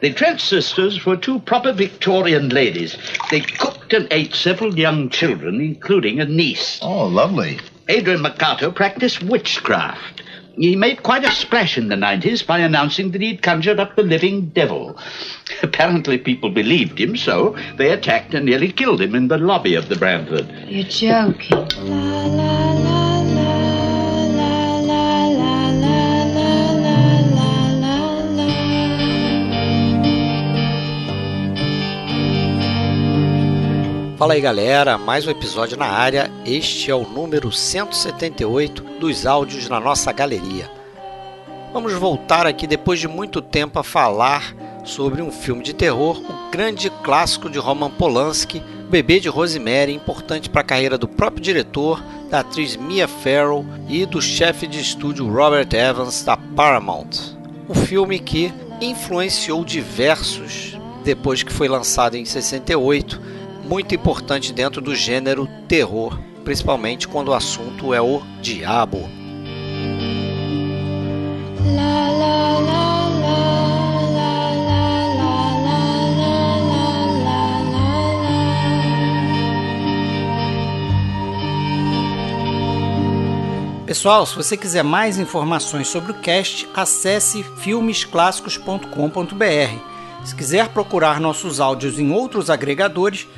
The Trent sisters were two proper Victorian ladies. They cooked and ate several young children, including a niece. Oh, lovely. Adrian Mercato practiced witchcraft. He made quite a splash in the 90s by announcing that he'd conjured up the living devil. Apparently, people believed him, so they attacked and nearly killed him in the lobby of the Brantford. You're joking. Fala aí galera, mais um episódio na área. Este é o número 178 dos áudios na nossa galeria. Vamos voltar aqui depois de muito tempo a falar sobre um filme de terror, o grande clássico de Roman Polanski, Bebê de Rosemary, importante para a carreira do próprio diretor, da atriz Mia Farrow e do chefe de estúdio Robert Evans da Paramount. Um filme que influenciou diversos depois que foi lançado em 68, muito importante dentro do gênero terror, principalmente quando o assunto é o diabo. Pessoal, se você quiser mais informações sobre o cast, acesse filmesclassicos.com.br. Se quiser procurar nossos áudios em outros agregadores,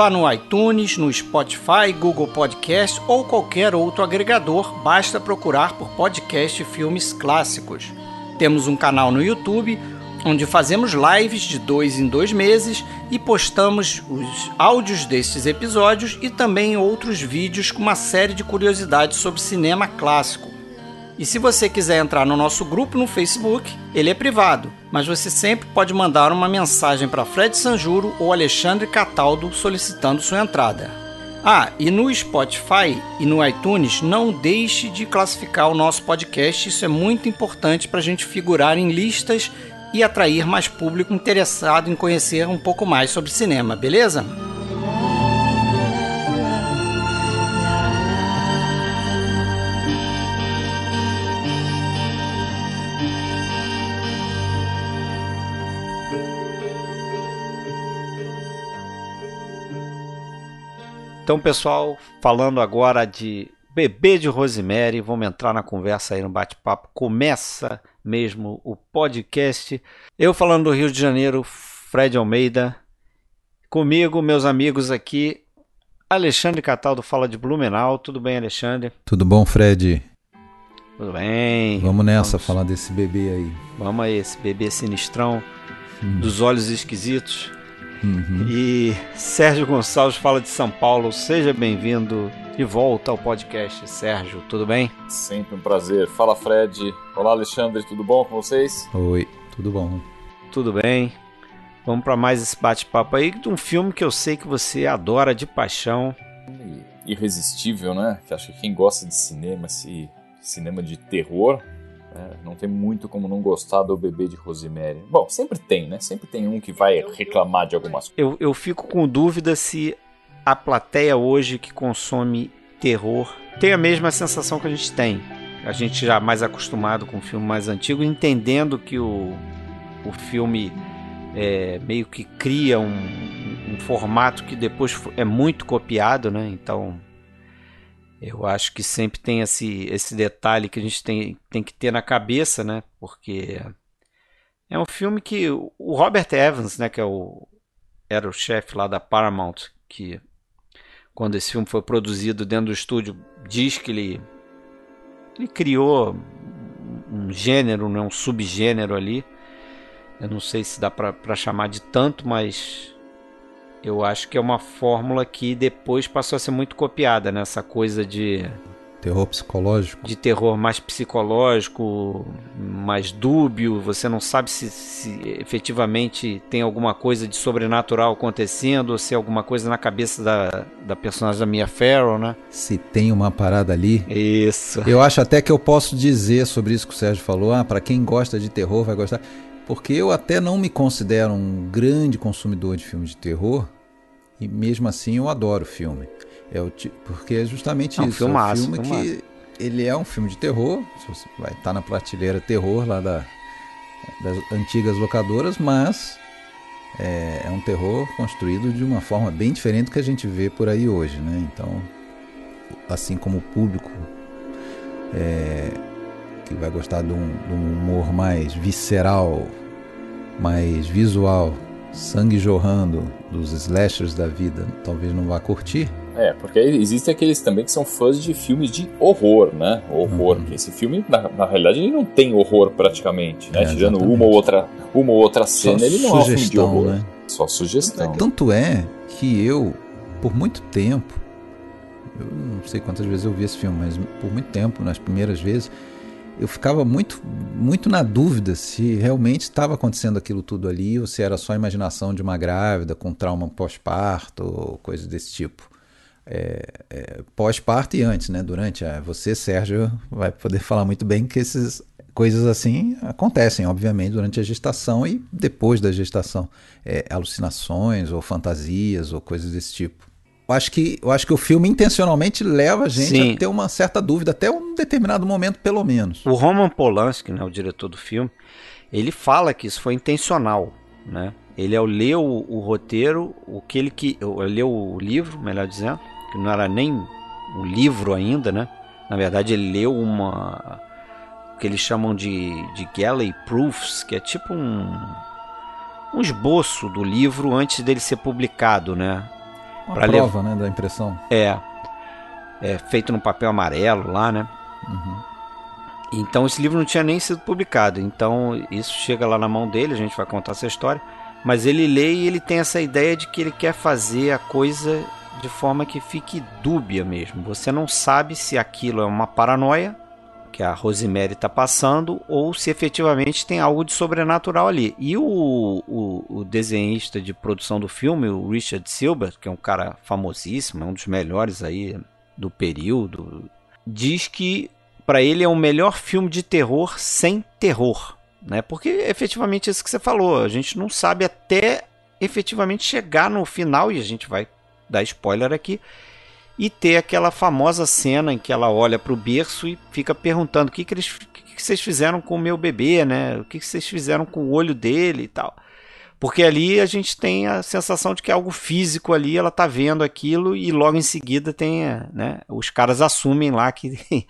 vá no iTunes, no Spotify, Google Podcast ou qualquer outro agregador, basta procurar por podcast Filmes Clássicos. Temos um canal no YouTube onde fazemos lives de dois em dois meses e postamos os áudios destes episódios e também outros vídeos com uma série de curiosidades sobre cinema clássico. E se você quiser entrar no nosso grupo no Facebook, ele é privado, mas você sempre pode mandar uma mensagem para Fred Sanjuro ou Alexandre Cataldo solicitando sua entrada. Ah, e no Spotify e no iTunes, não deixe de classificar o nosso podcast, isso é muito importante para a gente figurar em listas e atrair mais público interessado em conhecer um pouco mais sobre cinema, beleza? Então, pessoal, falando agora de Bebê de Rosemary, vamos entrar na conversa aí no bate-papo. Começa mesmo o podcast. Eu falando do Rio de Janeiro, Fred Almeida. Comigo, meus amigos aqui, Alexandre Cataldo fala de Blumenau. Tudo bem, Alexandre? Tudo bom, Fred? Tudo bem. Vamos nessa, vamos. falar desse bebê aí. Vamos aí, esse bebê sinistrão, hum. dos olhos esquisitos. Uhum. E Sérgio Gonçalves fala de São Paulo. Seja bem-vindo de volta ao podcast. Sérgio, tudo bem? Sempre um prazer. Fala, Fred. Olá, Alexandre, tudo bom com vocês? Oi, tudo bom. Tudo bem. Vamos para mais esse bate-papo aí de um filme que eu sei que você adora de paixão. Irresistível, né? Que acho que quem gosta de cinema, esse cinema de terror, é, não tem muito como não gostar do bebê de Rosemary. Bom, sempre tem, né? Sempre tem um que vai reclamar de algumas coisas. Eu, eu fico com dúvida se a plateia hoje que consome terror tem a mesma sensação que a gente tem. A gente já mais acostumado com o filme mais antigo, entendendo que o, o filme é, meio que cria um, um formato que depois é muito copiado, né? Então eu acho que sempre tem esse, esse detalhe que a gente tem, tem que ter na cabeça, né? Porque é um filme que o Robert Evans, né, que é o, era o chefe lá da Paramount, que quando esse filme foi produzido dentro do estúdio, diz que ele, ele criou um gênero, né, um subgênero ali. Eu não sei se dá para chamar de tanto, mas eu acho que é uma fórmula que depois passou a ser muito copiada nessa coisa de terror psicológico, de terror mais psicológico, mais dúbio. Você não sabe se, se efetivamente tem alguma coisa de sobrenatural acontecendo ou se é alguma coisa na cabeça da, da personagem da Mia Farrow, né? Se tem uma parada ali. Isso. Eu acho até que eu posso dizer sobre isso que o Sérgio falou. Ah, para quem gosta de terror vai gostar porque eu até não me considero um grande consumidor de filmes de terror, e mesmo assim eu adoro o filme. É o, porque é justamente é um isso. Filmaço, é um filme filmaço. que ele é um filme de terror, vai estar tá na prateleira terror lá da, das antigas locadoras, mas é, é, um terror construído de uma forma bem diferente do que a gente vê por aí hoje, né? Então, assim como o público é, que vai gostar de um, de um humor mais visceral, mais visual, sangue jorrando dos slashers da vida, talvez não vá curtir. É, porque existem aqueles também que são fãs de filmes de horror, né? Horror. Uhum. Esse filme, na, na, realidade, ele não tem horror praticamente, né? É, Tirando uma ou outra, uma ou outra cena, Só ele não é um filme de horror. Né? Só sugestão. Tanto é que eu, por muito tempo, eu não sei quantas vezes eu vi esse filme, mas por muito tempo, nas primeiras vezes, eu ficava muito, muito na dúvida se realmente estava acontecendo aquilo tudo ali ou se era só a imaginação de uma grávida com trauma pós-parto ou coisa desse tipo. É, é, pós-parto e antes, né? Durante. A, você, Sérgio, vai poder falar muito bem que essas coisas assim acontecem, obviamente, durante a gestação e depois da gestação. É, alucinações ou fantasias ou coisas desse tipo. Eu acho que, eu acho que o filme intencionalmente leva a gente Sim. a ter uma certa dúvida, até um determinado momento, pelo menos. O Roman Polanski, né, o diretor do filme, ele fala que isso foi intencional, né? Ele ao ler o, o roteiro, o que ele que leu o livro, melhor dizendo, que não era nem um livro ainda, né? Na verdade, ele leu uma que eles chamam de, de Galley Proofs, que é tipo um, um esboço do livro antes dele ser publicado, né? Uma prova, né, da impressão. É, é feito no papel amarelo lá, né? Uhum. Então esse livro não tinha nem sido publicado. Então isso chega lá na mão dele, a gente vai contar essa história. Mas ele lê e ele tem essa ideia de que ele quer fazer a coisa de forma que fique dúbia mesmo. Você não sabe se aquilo é uma paranoia que a Rosemary está passando ou se efetivamente tem algo de sobrenatural ali. E o, o, o, desenhista de produção do filme, o Richard Silver, que é um cara famosíssimo, é um dos melhores aí do período, diz que para ele é o melhor filme de terror sem terror, né? Porque é efetivamente isso que você falou, a gente não sabe até efetivamente chegar no final e a gente vai dar spoiler aqui e ter aquela famosa cena em que ela olha para o berço e fica perguntando o que, que, eles, o que, que vocês fizeram com o meu bebê, né? O que, que vocês fizeram com o olho dele e tal. Porque ali a gente tem a sensação de que é algo físico ali, ela tá vendo aquilo e logo em seguida tem, né, os caras assumem lá que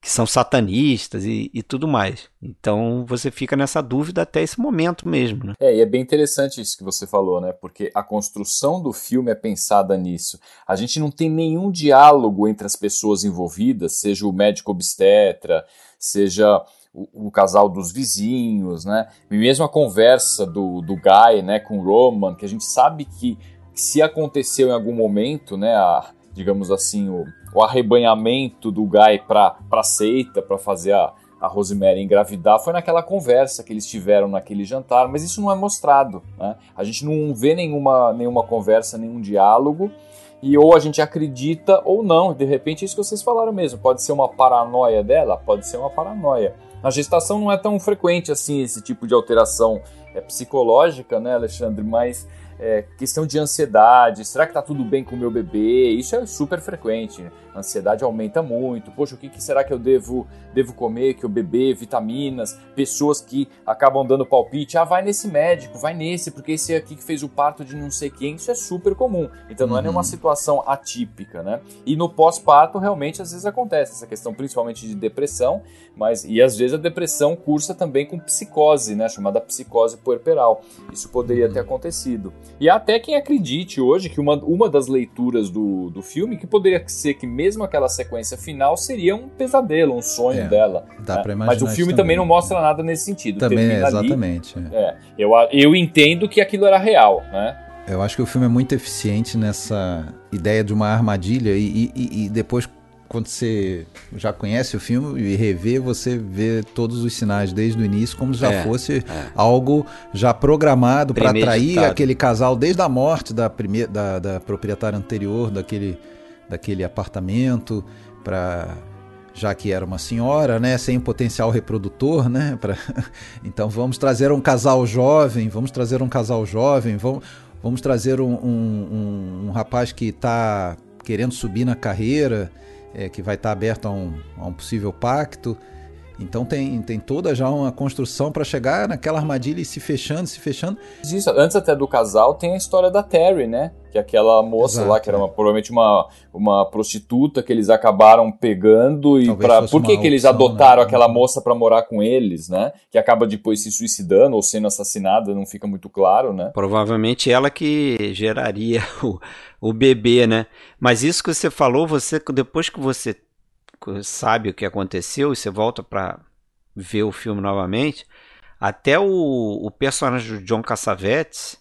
que são satanistas e, e, tudo mais. Então você fica nessa dúvida até esse momento mesmo. Né? É, e é bem interessante isso que você falou, né? Porque a construção do filme é pensada nisso. A gente não tem nenhum diálogo entre as pessoas envolvidas, seja o médico obstetra, seja o, o, casal dos vizinhos, né? E mesmo a conversa do, do Guy, né, com o Roman, que a gente sabe que se aconteceu em algum momento, né, a, digamos assim, o, o arrebanhamento do Guy para a seita, para fazer a, a Rosemary engravidar, foi naquela conversa que eles tiveram naquele jantar, mas isso não é mostrado. Né? A gente não vê nenhuma, nenhuma conversa, nenhum diálogo, e ou a gente acredita ou não. De repente, é isso que vocês falaram mesmo. Pode ser uma paranoia dela, pode ser uma paranoia. Na gestação não é tão frequente assim esse tipo de alteração é, psicológica, né, Alexandre? Mas é, questão de ansiedade, será que tá tudo bem com o meu bebê? Isso é super frequente. A ansiedade aumenta muito. Poxa, o que, que, será que eu devo, devo comer, que eu beber, vitaminas? Pessoas que acabam dando palpite, ah, vai nesse médico, vai nesse, porque esse aqui que fez o parto de não sei quem, isso é super comum. Então não é nenhuma uhum. situação atípica, né? E no pós-parto, realmente, às vezes acontece essa questão, principalmente de depressão, mas e às vezes a depressão cursa também com psicose, né? Chamada psicose puerperal. Isso poderia ter uhum. acontecido. E há até quem acredite hoje que uma, uma das leituras do, do filme que poderia ser que mesmo aquela sequência final seria um pesadelo, um sonho é, dela. Dá né? pra imaginar Mas o filme também. também. não mostra nada nesse sentido. Também, é, exatamente. Ali, é. eu, eu entendo que aquilo era real, né? Eu acho que o filme é muito eficiente nessa ideia de uma armadilha e, e, e depois quando você já conhece o filme e revê, você vê todos os sinais desde o início, como se já é, fosse é. algo já programado para atrair aquele casal desde a morte da, primeira, da, da proprietária anterior daquele, daquele apartamento, para já que era uma senhora, né, sem potencial reprodutor, né, pra... então vamos trazer um casal jovem, vamos trazer um casal jovem, vamos, vamos trazer um, um, um, rapaz que está querendo subir na carreira, é, que vai estar aberto a um, a um possível pacto. Então tem, tem toda já uma construção para chegar naquela armadilha e se fechando, se fechando. Isso, antes até do casal tem a história da Terry, né? Que é aquela moça Exato, lá, que era é. uma, provavelmente uma, uma prostituta que eles acabaram pegando e Talvez para Por que, uma que eles opção, adotaram né? aquela moça para morar com eles, né? Que acaba depois se suicidando ou sendo assassinada, não fica muito claro, né? Provavelmente ela que geraria o, o bebê, né? Mas isso que você falou, você depois que você sabe o que aconteceu e você volta para ver o filme novamente, até o, o personagem do John Cassavetes,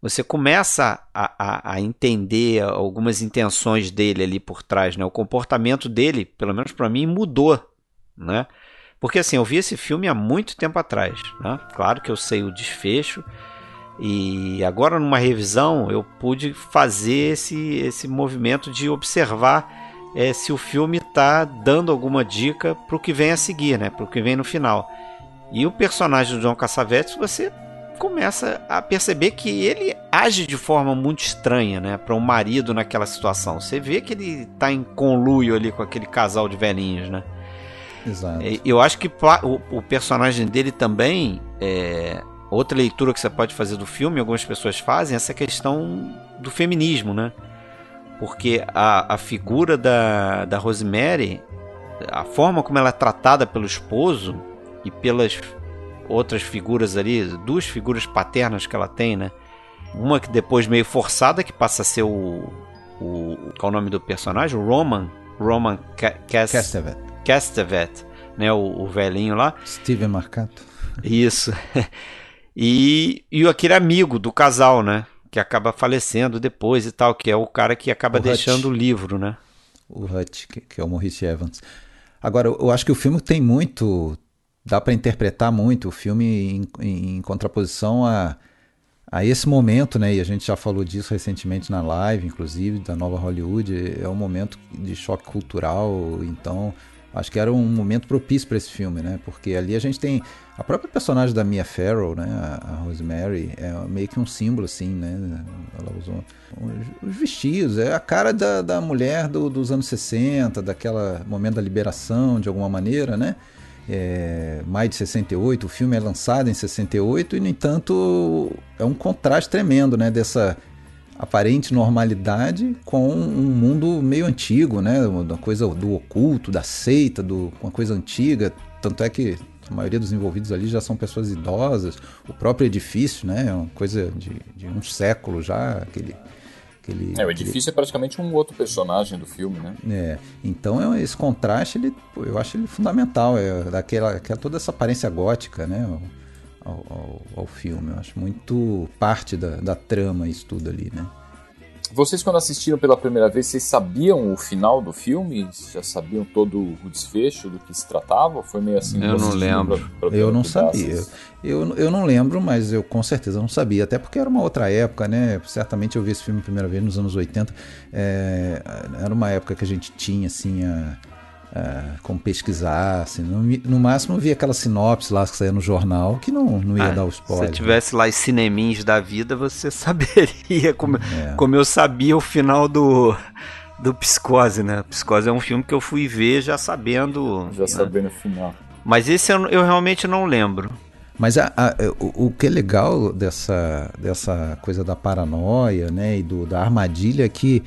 você começa a, a, a entender algumas intenções dele ali por trás, né? O comportamento dele, pelo menos para mim, mudou, né? Porque assim, eu vi esse filme há muito tempo atrás, né? Claro que eu sei o desfecho, e agora numa revisão eu pude fazer esse, esse movimento de observar é, se o filme está dando alguma dica para o que vem a seguir, né? Para o que vem no final. E o personagem do John Cassavetes, você começa a perceber que ele age de forma muito estranha, né? Para um marido naquela situação. Você vê que ele está em conluio ali com aquele casal de velhinhos, né? Exato. Eu acho que o, o personagem dele também é outra leitura que você pode fazer do filme, algumas pessoas fazem essa questão do feminismo, né? Porque a, a figura da, da Rosemary, a forma como ela é tratada pelo esposo e pelas outras figuras ali, duas figuras paternas que ela tem, né? Uma que depois meio forçada, que passa a ser o. o qual é o nome do personagem? O Roman. Roman Ca- Cas- Castevet. Castevet, né? O, o velhinho lá. Steven Marcato. Isso. E, e aquele amigo do casal, né? Que acaba falecendo depois e tal, que é o cara que acaba O Hutch. deixando o livro, né? o Hutch, que, que é o Maurice Evans. Agora, eu eu acho que o filme tem muito. Dá para interpretar muito o filme em, em- em contraposição a, a esse momento, né? E a gente já falou disso recentemente na live, inclusive, da nova Hollywood. É um momento de choque cultural, então. Acho que era um momento propício para esse filme, né? Porque ali a gente tem a própria personagem da Mia Farrow, né? A, Rosemary é meio que um símbolo, assim, né? Ela usou os vestidos, é a cara da, da mulher do- dos anos 60, daquela momento da liberação, de alguma maneira, né? É, mais de 68, o filme é lançado em 68 e, no entanto, é um contraste tremendo, né? Dessa aparente normalidade com um mundo meio antigo, né? Uma coisa do oculto, da seita, do, uma coisa antiga. Tanto é que a maioria dos envolvidos ali já são pessoas idosas. O próprio edifício, né? É uma coisa de, de um século já, aquele... aquele É, o edifício é praticamente um outro personagem do filme, né? é, então é- esse contraste, ele, eu acho ele fundamental, é daquela, aquela, toda essa aparência gótica, né, ao, ao, ao filme, eu acho muito parte da, da trama isso tudo ali, né. Vocês, quando assistiram pela primeira vez, vocês sabiam o final do filme? Já sabiam todo o desfecho do que se tratava? Ou foi meio assim? Eu não lembro. pra- pra Eu não sabia, eu, eu não lembro, mas eu com certeza não sabia, até porque era uma outra época, né, certamente eu vi esse filme a primeira vez nos anos 80, é, era uma época que a gente tinha, assim, a, a- como pesquisar, assim, no, no máximo via aquela sinopse lá que saía no jornal, que não, não ia Ah, dar o Se spoiler. você tivesse lá os cinemins da vida, você saberia como, É. como eu sabia o final do, do Psicose, né? Psicose é um filme que eu fui ver já sabendo. Já né? sabendo o final. Mas esse eu, eu realmente não lembro. Mas a- a- o, o que é legal dessa, dessa coisa da paranoia, né, e do, da armadilha é que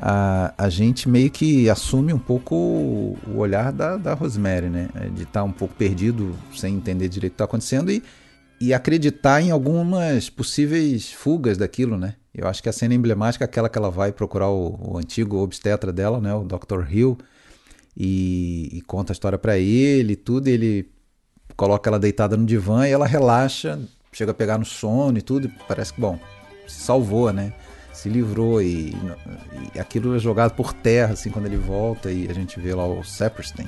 a, a gente meio que assume um pouco o, olhar da, da Rosemary, né, de estar um pouco perdido, sem entender direito o que está acontecendo e, e acreditar em algumas possíveis fugas daquilo, né. Eu acho que a cena emblemática é aquela que ela vai procurar o, o antigo obstetra dela, né, o Dr. Hill, e, e conta a história para ele e tudo, e ele coloca ela deitada no divã e ela relaxa, chega a pegar no sono e tudo, e parece que, bom, se salvou, né? Se livrou e, e aquilo é jogado por terra, assim, quando ele volta e a gente vê lá o Saperstein.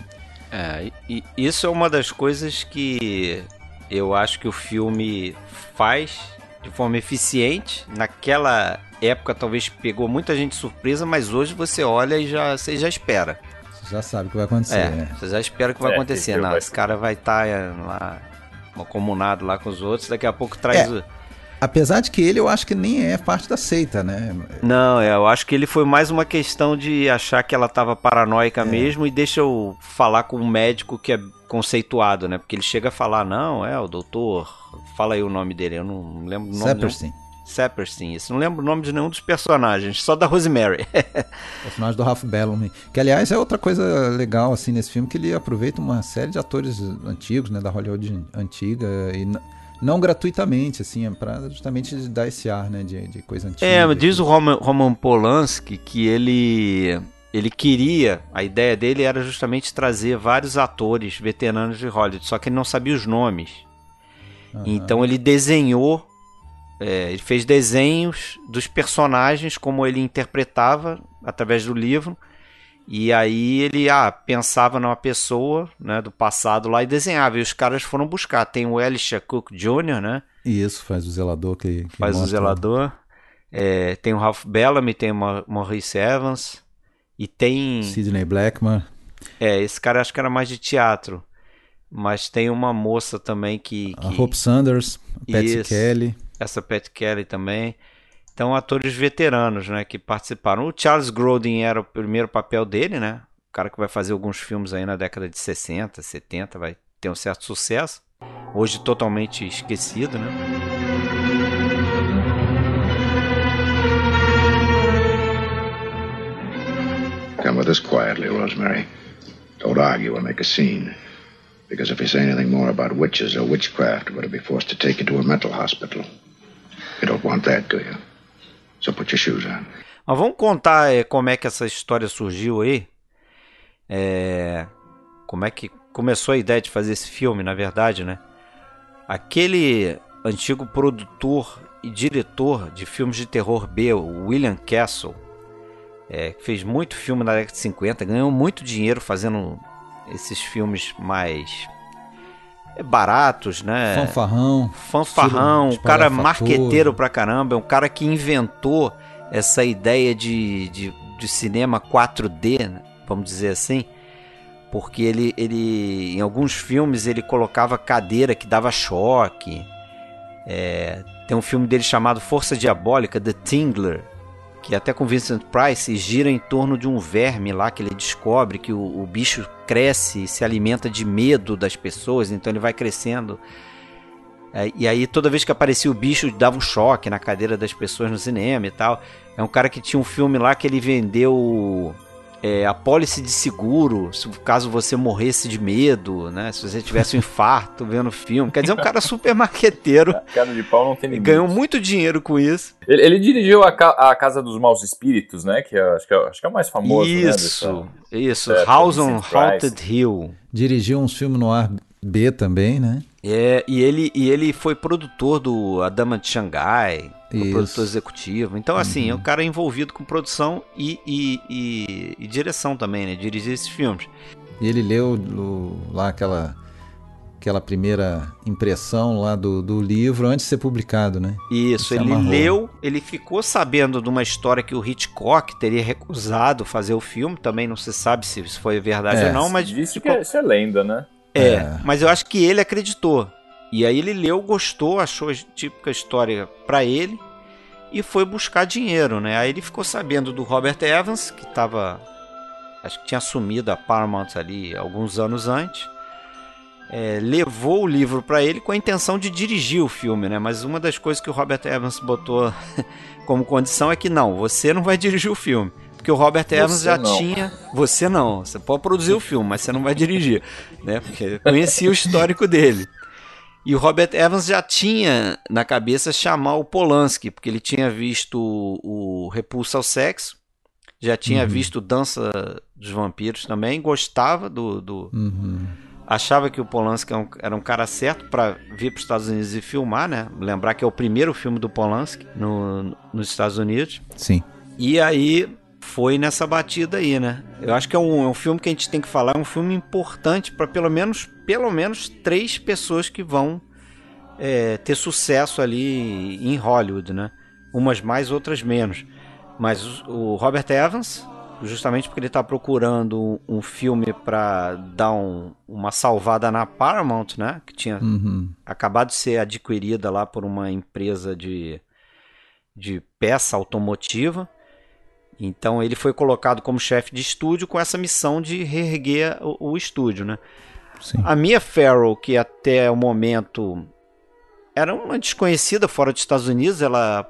É, e isso é uma das coisas que eu acho que o filme faz de forma eficiente. Naquela época talvez pegou muita gente de surpresa, mas hoje você olha e já, você já espera. Você já sabe o que vai acontecer, É, né? você já espera o que vai É, acontecer. Não, vai- esse cara vai estar lá comunado lá com os outros, daqui a pouco traz É. o... Apesar de que ele eu acho que nem é parte da seita, né? Não, é, eu acho que ele foi mais uma questão de achar que ela tava É. paranoica mesmo e deixa eu falar com um médico que é conceituado, né? Porque ele chega a falar, não, é o doutor. Fala aí o nome dele, eu não lembro o nome. Saperstein. Saperstein, isso. Não lembro o nome de nenhum dos personagens, só da Rosemary. o personagem do Ralph Bellamy. Que, aliás, é outra coisa legal, assim, nesse filme, que ele aproveita uma série de atores antigos, né? Da Hollywood antiga e não gratuitamente, assim, é para justamente dar esse ar, né, de, de coisa antiga. É, diz o Roman, Roman Polanski que ele ele queria, a ideia dele era justamente trazer vários atores veteranos de Hollywood, só que ele não sabia os nomes. Uhum. Então ele desenhou, é, ele fez desenhos dos personagens como ele interpretava através do livro. E aí ele ah, pensava numa pessoa né, do passado lá e desenhava. E os caras foram buscar. Tem o Elisha Cook Jr., né? Isso, faz o zelador que, que Faz mostra. o zelador. É, tem o Ralph Bellamy, tem o Maurice Evans. E tem. Sidney Blackman. É, esse cara acho que era mais de teatro. Mas tem uma moça também que. que... A Hope Sanders, a Kelly. Essa Pat Kelly também. Então, atores veteranos, né, que participaram. O Charles Grodin era o primeiro papel dele, né? O cara que vai fazer alguns filmes aí na década de 60, 70, vai ter um certo sucesso. Hoje totalmente esquecido, né? Come with us quietly, Rosemary. Don't argue or make a scene. Because if we say anything more about witches or witchcraft, we're to be forced to take you to a mental hospital. You don't want that, do you? So put your shoes on. Mas vamos contar é, como é que essa história surgiu aí. É, como é que começou a ideia de fazer esse filme, na verdade, né? Aquele antigo produtor e diretor de filmes de terror B, William Castle, é, fez muito filme na década de 50, ganhou muito dinheiro fazendo esses filmes mais baratos, né? Fanfarrão. Fanfarrão, um cara marqueteiro pra caramba, é um cara que inventou essa ideia de, de, de cinema 4D, né? vamos dizer assim, porque ele, ele, em alguns filmes, ele colocava cadeira que dava choque. É, tem um filme dele chamado Força Diabólica, The Tingler, que até com Vincent Price gira em torno de um verme lá que ele descobre que o, o bicho cresce e se alimenta de medo das pessoas, então ele vai crescendo. É, e aí toda vez que aparecia o bicho dava um choque na cadeira das pessoas no cinema e tal. É um cara que tinha um filme lá que ele vendeu é, a pólice de seguro, caso você morresse de medo, né? Se você tivesse um infarto vendo o filme. Quer dizer, um cara super marqueteiro. Cara de pau não tem limite. Ganhou muito dinheiro com isso. Ele, ele dirigiu a, a, Casa dos Maus Espíritos, né? Que é, acho, que é, acho que é o mais famoso. Isso, né, isso. É, House on Haunted Hill. Dirigiu uns filmes no ar B também, né? É, e ele, e ele foi produtor do A Dama de Xangai, produtor executivo. Então, assim, uhum. é um cara envolvido com produção e, e, e, e direção também, né? Dirigir esses filmes. E ele leu lá aquela, aquela primeira impressão lá do, do livro antes de ser publicado, né? Isso, ele amarrou. leu, ele ficou sabendo de uma história que o Hitchcock teria recusado fazer o filme, também não se sabe se isso foi verdade é, ou não, mas... Disse que é, isso é lenda, né? É, é, mas eu acho que ele acreditou. E aí ele leu, gostou, achou a típica história para ele e foi buscar dinheiro, né? Aí ele ficou sabendo do Robert Evans, que estava acho que tinha assumido a Paramount ali alguns anos antes. É, levou o livro para ele com a intenção de dirigir o filme, né? Mas uma das coisas que o Robert Evans botou como condição é que não, você não vai dirigir o filme. Porque o Robert Evans já não. tinha. Você não. Você pode produzir o filme, mas você não vai dirigir. Né? Porque conhecia o histórico dele. E o Robert Evans já tinha na cabeça chamar o Polanski, porque ele tinha visto o Repulsa ao Sexo, já tinha uhum. visto Dança dos Vampiros também, gostava do. do uhum. Achava que o Polanski era um, era um cara certo para vir para os Estados Unidos e filmar, né? Lembrar que é o primeiro filme do Polanski no, nos Estados Unidos. Sim. E aí foi nessa batida aí, né? Eu acho que é um, é um filme que a gente tem que falar, é um filme importante para pelo menos, pelo menos três pessoas que vão é, ter sucesso ali em Hollywood, né? Umas mais, outras menos. Mas o Robert Evans, justamente porque ele está procurando um filme para dar um, uma salvada na Paramount, né? Que tinha uhum. acabado de ser adquirida lá por uma empresa de, de peça automotiva. Então ele foi colocado como chefe de estúdio com essa missão de reerguer o, o estúdio, né? Sim. A Mia Farrow, que até o momento era uma desconhecida fora dos Estados Unidos, ela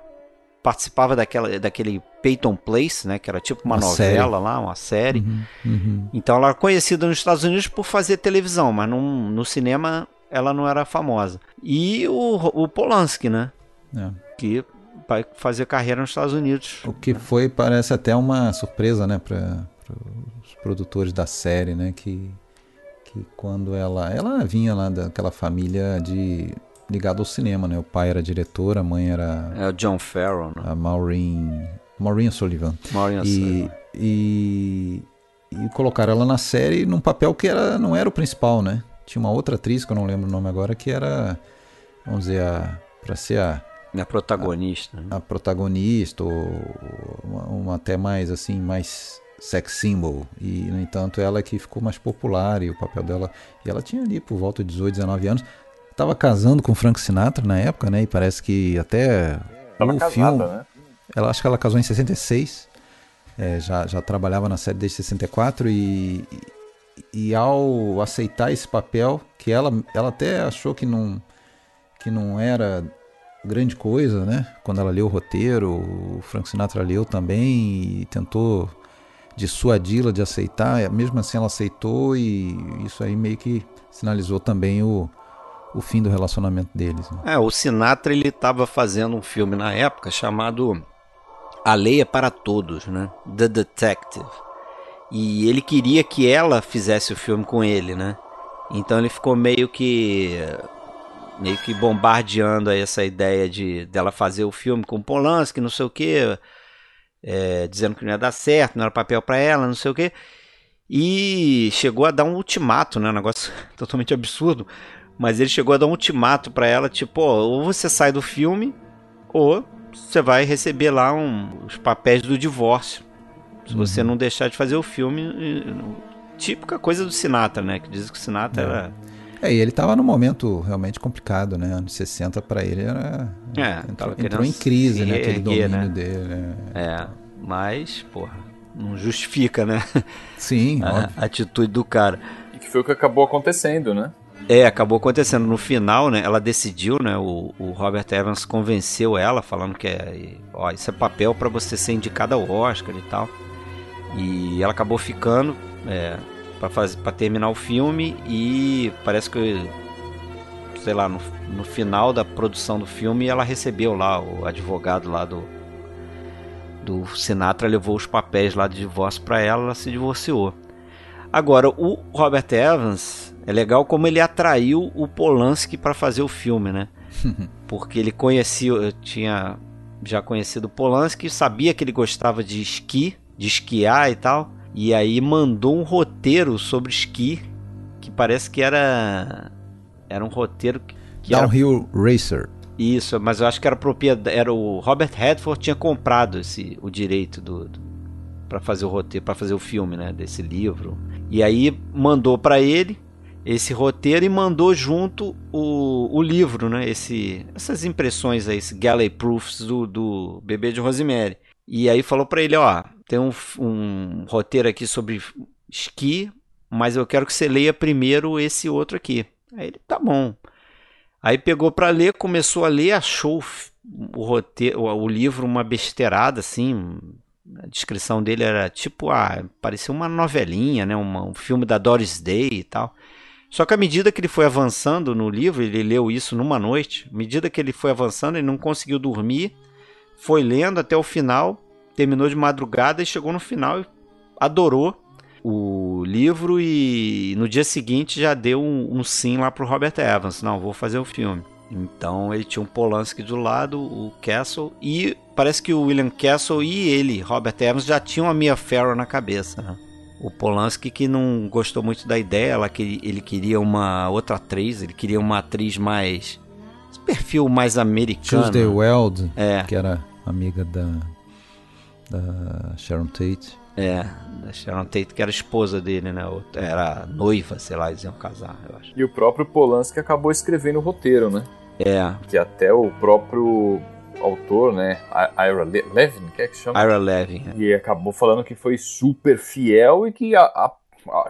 participava daquela, daquele Peyton Place, né, que era tipo uma, Uma novela série. lá, uma série. Uhum, uhum. Então ela era conhecida nos Estados Unidos por fazer televisão, mas num- no cinema ela não era famosa. E o, o Polanski, né, É. que fazer carreira nos Estados Unidos. O que foi, parece até uma surpresa, né, para os produtores da série, né, que, que quando ela, ela vinha lá daquela família de ligada ao cinema, né, o pai era diretor, a mãe era É o John Farrell, né? a Maureen, Maureen Sullivan. Maureen E, Sullivan. e, e colocaram ela na série num papel que era, não era o principal, né? Tinha uma outra atriz, que eu não lembro o nome agora, que era, vamos dizer, a, pra ser a, É protagonista. né? a protagonista, ou uma, uma até mais assim, mais sex symbol. E, no entanto, ela que ficou mais popular e o papel dela. E ela tinha ali por volta de 18, 19 anos. Tava casando com Frank Sinatra na época, né? E parece que até Tava no casada, filme. né? Ela acho que ela casou em 66. é, já, já trabalhava na série desde 64 e, e, e ao aceitar esse papel, que ela, ela até achou que não, que não era grande coisa, né? Quando ela leu o roteiro, o Frank Sinatra leu também e tentou dissuadi-la de aceitar. Mesmo assim, ela aceitou e isso aí meio que sinalizou também o, o fim do relacionamento deles. né? É, o Sinatra ele estava fazendo um filme na época chamado A Lei é para Todos, né? The Detective. E ele queria que ela fizesse o filme com ele, né? Então ele ficou meio que meio que bombardeando essa ideia de dela fazer o filme com Polanski, não sei o quê, é, dizendo que não ia dar certo, não era papel para ela, não sei o quê. E chegou a dar um ultimato, né? Um negócio totalmente absurdo. Mas ele chegou a dar um ultimato pra ela, tipo, ó, ou você sai do filme, ou você vai receber lá um- os papéis do divórcio. Se você não deixar de fazer o filme. Típica coisa do Sinatra, né? Que diz que o Sinatra era. É, e ele tava num momento realmente complicado, né? Anos 60 pra ele era. É, entrou, entrou em crise, se né? Aquele domínio né? dele. né? É, mas, porra, não justifica, né? Sim, A óbvio. atitude do cara. E que foi o que acabou acontecendo, né? É, acabou acontecendo. No final, né? Ela decidiu, né? O, o Robert Evans convenceu ela, falando que é, ó, isso é papel pra você ser indicada ao Oscar e tal. E ela acabou ficando é, para fazer, para terminar o filme e parece que, sei lá, no, no final da produção do filme, ela recebeu lá o advogado lá do do Sinatra levou os papéis lá de divórcio pra ela, ela se divorciou. Agora, o Robert Evans, é legal como ele atraiu o Polanski para fazer o filme, né? Porque ele conhecia, tinha já conhecido o Polanski, sabia que ele gostava de esqui, de esquiar e tal, e aí mandou um roteiro sobre esqui que parece que era era um roteiro que, que era Downhill Racer. isso, mas eu acho que era propriedade, era o Robert Redford tinha comprado esse o direito do, do para fazer o roteiro, para fazer o filme, né, desse livro. E aí mandou para ele esse roteiro e mandou junto o, o livro, né, esse essas impressões aí, esse Galley Proofs do, do Bebê de Rosemary. E aí falou para ele, ó, tem um, um roteiro aqui sobre esqui, mas eu quero que você leia primeiro esse outro aqui. Aí ele, tá bom. Aí pegou para ler, começou a ler, achou o roteiro, o livro uma besteirada assim. A descrição dele era tipo, ah, parecia uma novelinha, né, uma- um filme da Doris Day e tal. Só que à medida que ele foi avançando no livro, ele leu isso numa noite. À medida que ele foi avançando, ele não conseguiu dormir, foi lendo até o final, terminou de madrugada e chegou no final e adorou o livro e no dia seguinte já deu um, um sim lá pro Robert Evans. Não, vou fazer o filme. Então ele tinha um Polanski do lado, o Castle, e parece que o William Castle e ele, Robert Evans, já tinham a Mia Farrow na cabeça. Né? O Polanski que não gostou muito da ideia, ela que ele queria uma outra atriz, ele queria uma atriz mais esse perfil mais americano. Tuesday Weld, É. que era amiga da, da Sharon Tate. É, da Sharon Tate, que era esposa dele, né? Era noiva, sei lá, eles iam casar, eu acho. E o próprio Polanski acabou escrevendo o roteiro, né? É, Que até o próprio autor, né? Ira Le- Levin, que é que chama? Ira Levin. é. E acabou falando que foi super fiel e que a- a-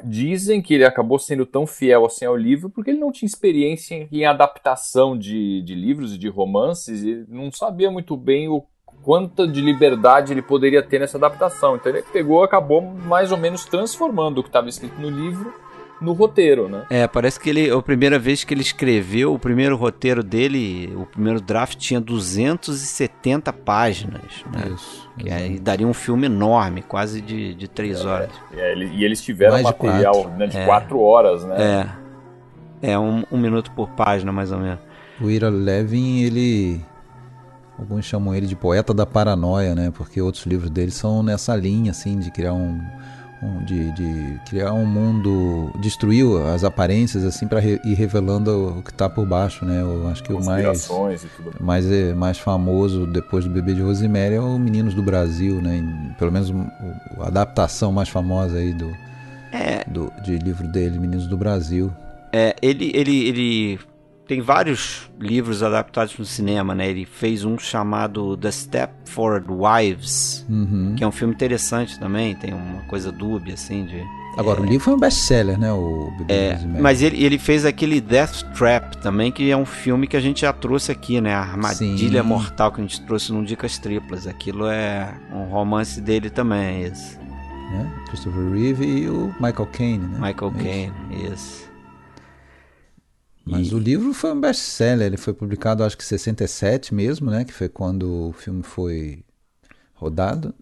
dizem que ele acabou sendo tão fiel assim ao livro porque ele não tinha experiência em adaptação de, de livros e de romances e não sabia muito bem o quanto de liberdade ele poderia ter nessa adaptação. Então ele pegou, acabou mais ou menos transformando o que estava escrito no livro no roteiro, né? É, parece que ele, a primeira vez que ele escreveu, o primeiro roteiro dele, o primeiro draft tinha 270 páginas, né? Isso. Que aí daria um filme enorme, quase de, de três é, horas. É, e eles tiveram mais material de quatro, né, de é. quatro horas, né? É. É, um, um minuto por página, mais ou menos. O Ira Levin, ele Alguns chamam ele de poeta da paranoia, né? Porque outros livros dele são nessa linha, assim, de criar um, um de, de, criar um mundo, destruir as aparências, assim, para re, ir revelando o que está por baixo, né? Eu acho que o mais mais é, mais famoso depois do Bebê de Rosemary é o Meninos do Brasil, né? Pelo menos a adaptação mais famosa aí do, é. do de livro dele, Meninos do Brasil. É, ele, ele, ele tem vários livros adaptados no cinema, né? Ele fez um chamado The Stepford Wives, uhum. que é um filme interessante também, tem uma coisa dúbia, assim, de... Agora, é... o livro foi um best-seller, né? O é, mas ele, ele fez aquele Death Trap também, que é um filme que a gente já trouxe aqui, né? A Armadilha Sim. Mortal, que a gente trouxe no Dicas Triplas. Aquilo é um romance dele também, esse. É, Christopher Reeve e o Michael Caine, né? Michael Caine, isso. Mas e... o livro foi um best-seller, ele foi publicado acho que em 67 mesmo, né? Que foi quando o filme foi rodado.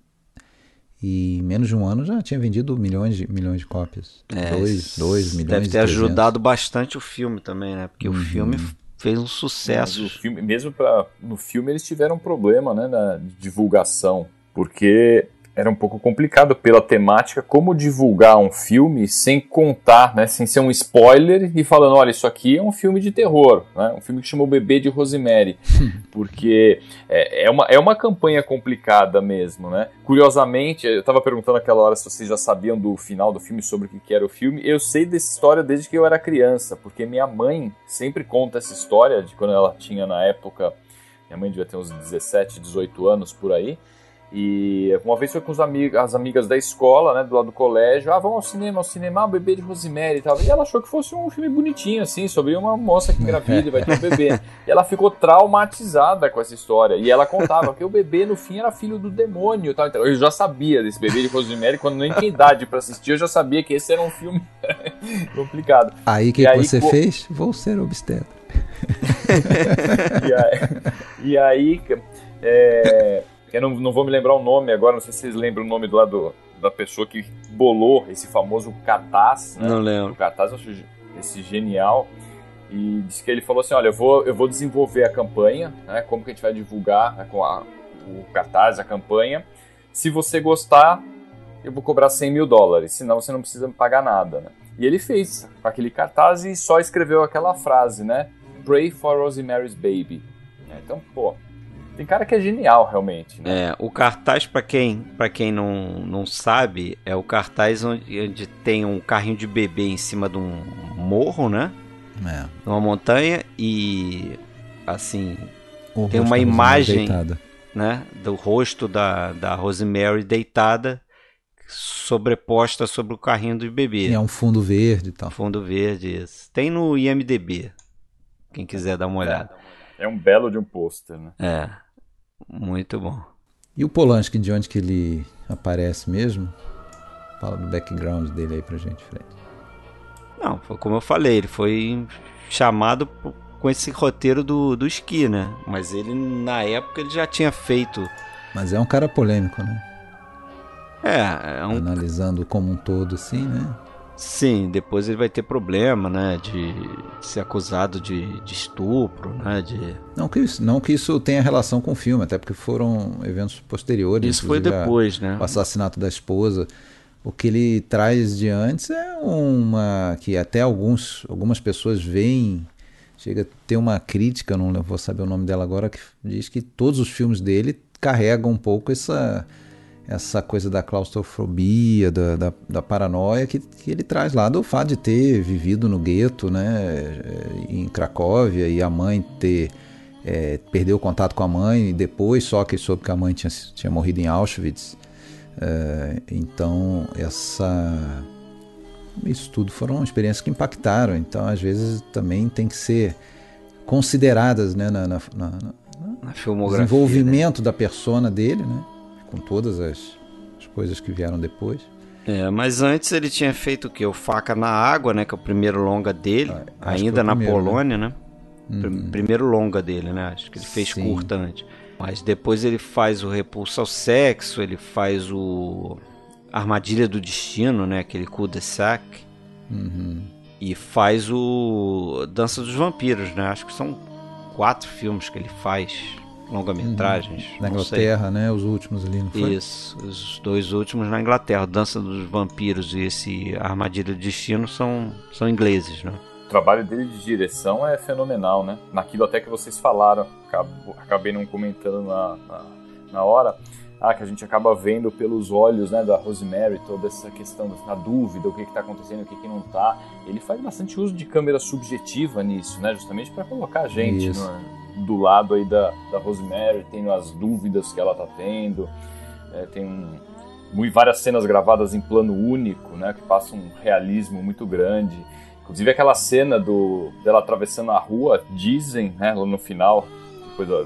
E em menos de um ano já tinha vendido milhões de, milhões de cópias. É, dois, dois milhões Deve ter ajudado bastante o filme também, né? Porque uhum. o filme fez um sucesso. Filme, mesmo para no filme eles tiveram um problema, né, na divulgação, porque era um pouco complicado pela temática, como divulgar um filme sem contar, né, sem ser um spoiler e falando, olha, isso aqui é um filme de terror, né, um filme que chamou Bebê de Rosemary, porque é, é, uma, é uma campanha complicada mesmo, né. Curiosamente, eu estava perguntando aquela hora se vocês já sabiam do final do filme, sobre o que era o filme, eu sei dessa história desde que eu era criança, porque minha mãe sempre conta essa história de quando ela tinha na época, minha mãe devia ter uns 17, 18 anos por aí, e uma vez foi com os amigos, as amigas da escola, né, do lado do colégio. Ah, vamos ao cinema, ao cinema, ah, o bebê de Rosemary e tal. E ela achou que fosse um filme bonitinho, assim, sobre uma moça que engravida e vai ter um bebê. E ela ficou traumatizada com essa história. E ela contava que o bebê, no fim, era filho do demônio. Tal. Então, eu já sabia desse bebê de Rosemary, quando nem tinha idade para assistir, eu já sabia que esse era um filme complicado. Aí, o que, que aí, você pô... fez? Vou ser obstetra. e aí, e aí é eu não, não vou me lembrar o nome agora, não sei se vocês lembram o nome do lado da pessoa que bolou esse famoso cartaz. Né? Não lembro. O cartaz, eu acho esse genial. E disse que ele falou assim: olha, eu vou, eu vou desenvolver a campanha, né? Como que a gente vai divulgar né, com a, o cartaz, a campanha. Se você gostar, eu vou cobrar 100 mil dólares, senão você não precisa me pagar nada, né? E ele fez aquele cartaz e só escreveu aquela frase, né? Pray for Rosemary's Baby. Então, pô, tem cara que é genial, realmente. Né? É, o cartaz, para quem, pra quem não, não sabe, é o cartaz onde, onde tem um carrinho de bebê em cima de um morro, né? É. Uma montanha e, assim, o tem uma imagem né, do rosto da, da Rosemary deitada sobreposta sobre o carrinho do bebê. E é um fundo verde e tal. Fundo verde, isso. Tem no IMDB, quem quiser dar uma olhada. É, é um belo de um pôster, né? É. Muito bom. E o Polanski, de onde que ele aparece mesmo? Fala do background dele aí pra gente, Fred. Não, foi como eu falei, ele foi chamado com esse roteiro do, do esqui, né? Mas ele, na época, ele já tinha feito... Mas é um cara polêmico, né? É, é um... Analisando como um todo, assim, né? Sim, depois ele vai ter problema, né, de, ser acusado de, de, estupro, né, de... Não que, isso, não que isso tenha relação com o filme, até porque foram eventos posteriores. Isso foi depois, né? O assassinato da esposa. O que ele traz de antes é uma... que até alguns, algumas pessoas veem... Chega a ter uma crítica, não vou saber o nome dela agora, que diz que todos os filmes dele carregam um pouco essa essa coisa da claustrofobia, da, da, da paranoia que, que, ele traz lá do fato de ter vivido no gueto, né, em Cracóvia e a mãe ter é, perdeu o contato com a mãe e depois só que soube que a mãe tinha, tinha morrido em Auschwitz. É, então essa isso tudo foram experiências que impactaram. Então, às vezes, também tem que ser consideradas né, na, na, na, na filmografia, desenvolvimento né? da persona dele, né? Com todas as, as coisas que vieram depois. É, mas antes ele tinha feito o que? O Faca na Água, né? Que é o primeiro longa dele, ah, ainda na primeiro, né? Polônia, né? né? Uhum. Primeiro longa dele, né? Acho que ele fez Sim. curta antes. Mas depois ele faz o Repulso ao Sexo, ele faz o Armadilha do Destino, né? Aquele cul-de-sac. Uhum. E faz o Dança dos Vampiros, né? Acho que são quatro filmes que ele faz longa-metragens. Uhum. Na Inglaterra, sei. né? Os últimos ali, não foi? Isso, os dois últimos na Inglaterra. Dança dos Vampiros e esse Armadilha do Destino são, são ingleses, né? O trabalho dele de direção é fenomenal, né? Naquilo até que vocês falaram, acabei não comentando na, na, na hora, ah, que a gente acaba vendo pelos olhos né, da Rosemary toda essa questão da dúvida, o que está acontecendo, o que, que não está. Ele faz bastante uso de câmera subjetiva nisso, né? Justamente para colocar a gente no, do lado aí da, da Rosemary, tendo as dúvidas que ela tá tendo. É, tem um, várias cenas gravadas em plano único, né, que passam um realismo muito grande. Inclusive aquela cena do dela atravessando a rua, dizem, né, no final, depois da,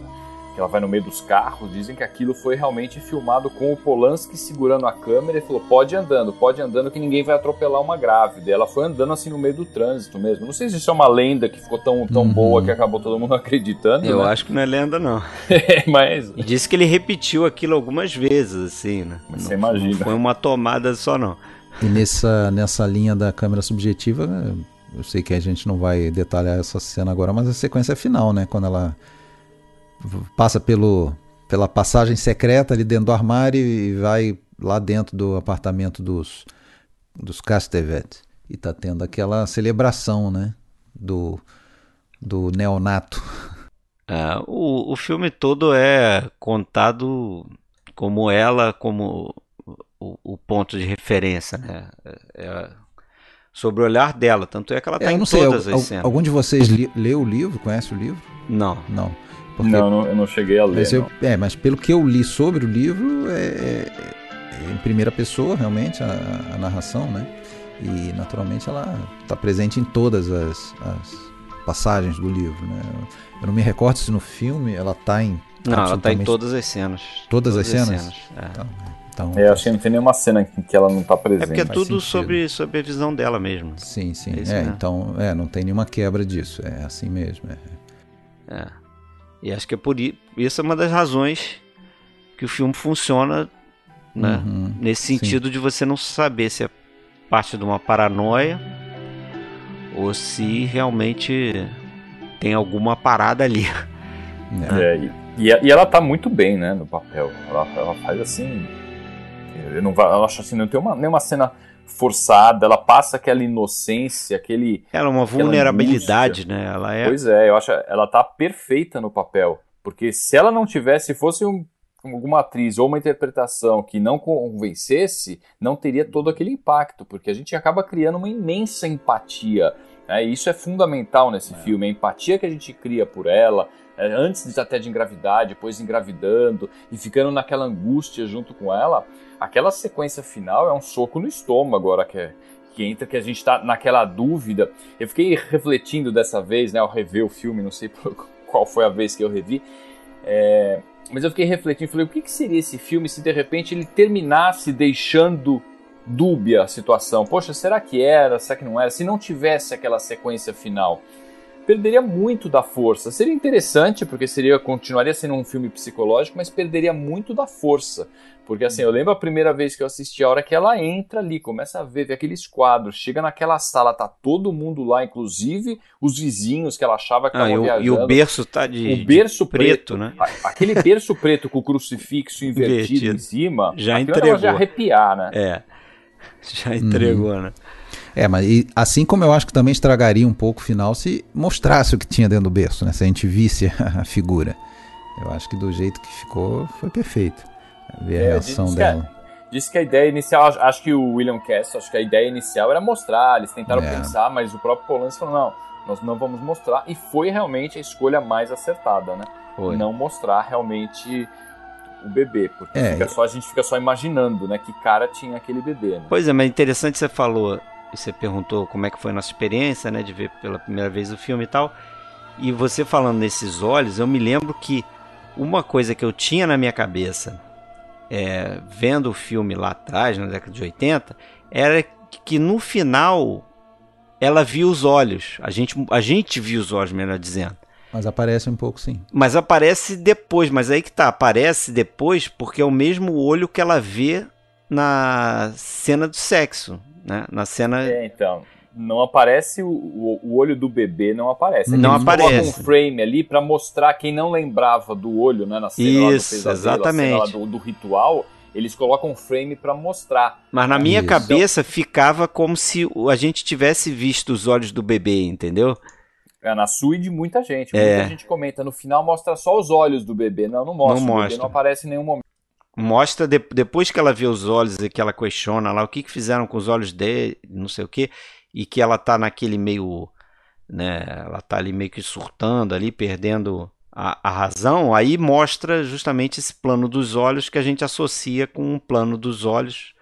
que ela vai no meio dos carros, dizem que aquilo foi realmente filmado com o Polanski segurando a câmera e falou: pode ir andando, pode ir andando que ninguém vai atropelar uma grávida. E ela foi andando assim no meio do trânsito mesmo. Não sei se isso é uma lenda que ficou tão, tão uhum. boa que acabou todo mundo acreditando. Eu né? acho que não é lenda, não. é, mas. E disse que ele repetiu aquilo algumas vezes, assim, né? Você não, imagina. Não foi uma tomada só, não. E nessa, nessa linha da câmera subjetiva, eu sei que a gente não vai detalhar essa cena agora, mas a sequência final, né? Quando ela passa pelo, pela passagem secreta ali dentro do armário e vai lá dentro do apartamento dos, dos Castevet. E tá tendo aquela celebração, né? Do, do neonato. É, o, o filme todo é contado como ela, como o, o ponto de referência, né? É, é sobre o olhar dela. Tanto é que ela está é, em sei, todas as cenas. Algum de vocês li, leu o livro? Conhece o livro? Não. Não. Porque, não, não, eu não cheguei a ler. Mas eu, é, mas pelo que eu li sobre o livro, é, é, é em primeira pessoa, realmente, a, a, narração, né? E, naturalmente, ela está presente em todas as, as, passagens do livro, né? Eu não me recordo se no filme ela está em... Não, ela está em todas as cenas. Todas, todas as cenas? cenas é. Então, então, é, acho que não tem nenhuma cena em que ela não está presente. É porque é tudo sobre, sobre a visão dela mesmo. Sim, sim. É, é então, é, não tem nenhuma quebra disso. É assim mesmo. É. é. E acho que é por isso é uma das razões que o filme funciona né? Uhum, nesse sentido sim. de você não saber se é parte de uma paranoia ou se realmente tem alguma parada ali. É, é e, e, ela tá muito bem, né, no papel. Ela, ela faz assim. Eu, não, eu acho assim, não tem uma, nenhuma cena forçada, ela passa aquela inocência, aquele. Ela é uma vulnerabilidade, né? Ela é. Pois é, eu acho ela tá perfeita no papel. Porque se ela não tivesse, fosse um, alguma atriz ou uma interpretação que não convencesse, não teria todo aquele impacto, porque a gente acaba criando uma imensa empatia. Né? E isso é fundamental nesse é. filme, a empatia que a gente cria por ela, antes até de engravidar, depois engravidando e ficando naquela angústia junto com ela, aquela sequência final é um soco no estômago agora que, é, que entra, que a gente está naquela dúvida. Eu fiquei refletindo dessa vez, né, ao rever o filme, não sei qual foi a vez que eu revi, é, mas eu fiquei refletindo, falei, o que, que seria esse filme se de repente ele terminasse deixando dúbia a situação? Poxa, será que era, será que não era? Se não tivesse aquela sequência final perderia muito da força. Seria interessante, porque seria continuaria sendo um filme psicológico, mas perderia muito da força. Porque assim, eu lembro a primeira vez que eu assisti, a hora que ela entra ali, começa a ver, aqueles quadros, chega naquela sala, tá todo mundo lá, inclusive os vizinhos que ela achava que estavam ah, viajando. E o berço tá de, o berço de preto, preto, né? Aquele berço preto com o crucifixo invertido, invertido. em cima, já entregou. já arrepiar, né? É, já entregou, hum. né? É, mas e, assim como eu acho que também estragaria um pouco o final se mostrasse o que tinha dentro do berço, né? Se a gente visse a figura. Eu acho que do jeito que ficou foi perfeito. Ver a é, reação dela. Que, disse que a ideia inicial, acho que o William Castle, acho que a ideia inicial era mostrar, eles tentaram é. pensar, mas o próprio Polanski falou, não, nós não vamos mostrar, e foi realmente a escolha mais acertada, né? Foi. Não mostrar realmente o bebê, porque é, só, a gente fica só imaginando, né, que cara tinha aquele bebê. Né? Pois é, mas interessante você falou você perguntou como é que foi a nossa experiência, né, de ver pela primeira vez o filme e tal. E você falando nesses olhos, eu me lembro que uma coisa que eu tinha na minha cabeça, é, vendo o filme lá atrás, na década de 80, era que no final ela viu os olhos. A gente, a gente viu os olhos, melhor dizendo. Mas aparece um pouco, sim. Mas aparece depois, mas aí que tá, aparece depois porque é o mesmo olho que ela vê na cena do sexo, né? Na cena. É, então. Não aparece o, o, o olho do bebê, não aparece. É não eles aparece. colocam um frame ali para mostrar quem não lembrava do olho, né? Na cena lá do Isso, exatamente. Lá do, do ritual, eles colocam um frame para mostrar. Mas na minha Isso. cabeça ficava como se a gente tivesse visto os olhos do bebê, entendeu? É, na sua e de muita gente. É. Muita gente comenta. No final mostra só os olhos do bebê. Não, não mostra. Não o bebê mostra. não aparece em nenhum momento. Mostra de- depois que ela vê os olhos e que ela questiona lá o que, que fizeram com os olhos dele, não sei o que, e que ela tá naquele meio, né, ela tá ali meio que surtando ali, perdendo a, a razão, aí mostra justamente esse plano dos olhos que a gente associa com o plano dos olhos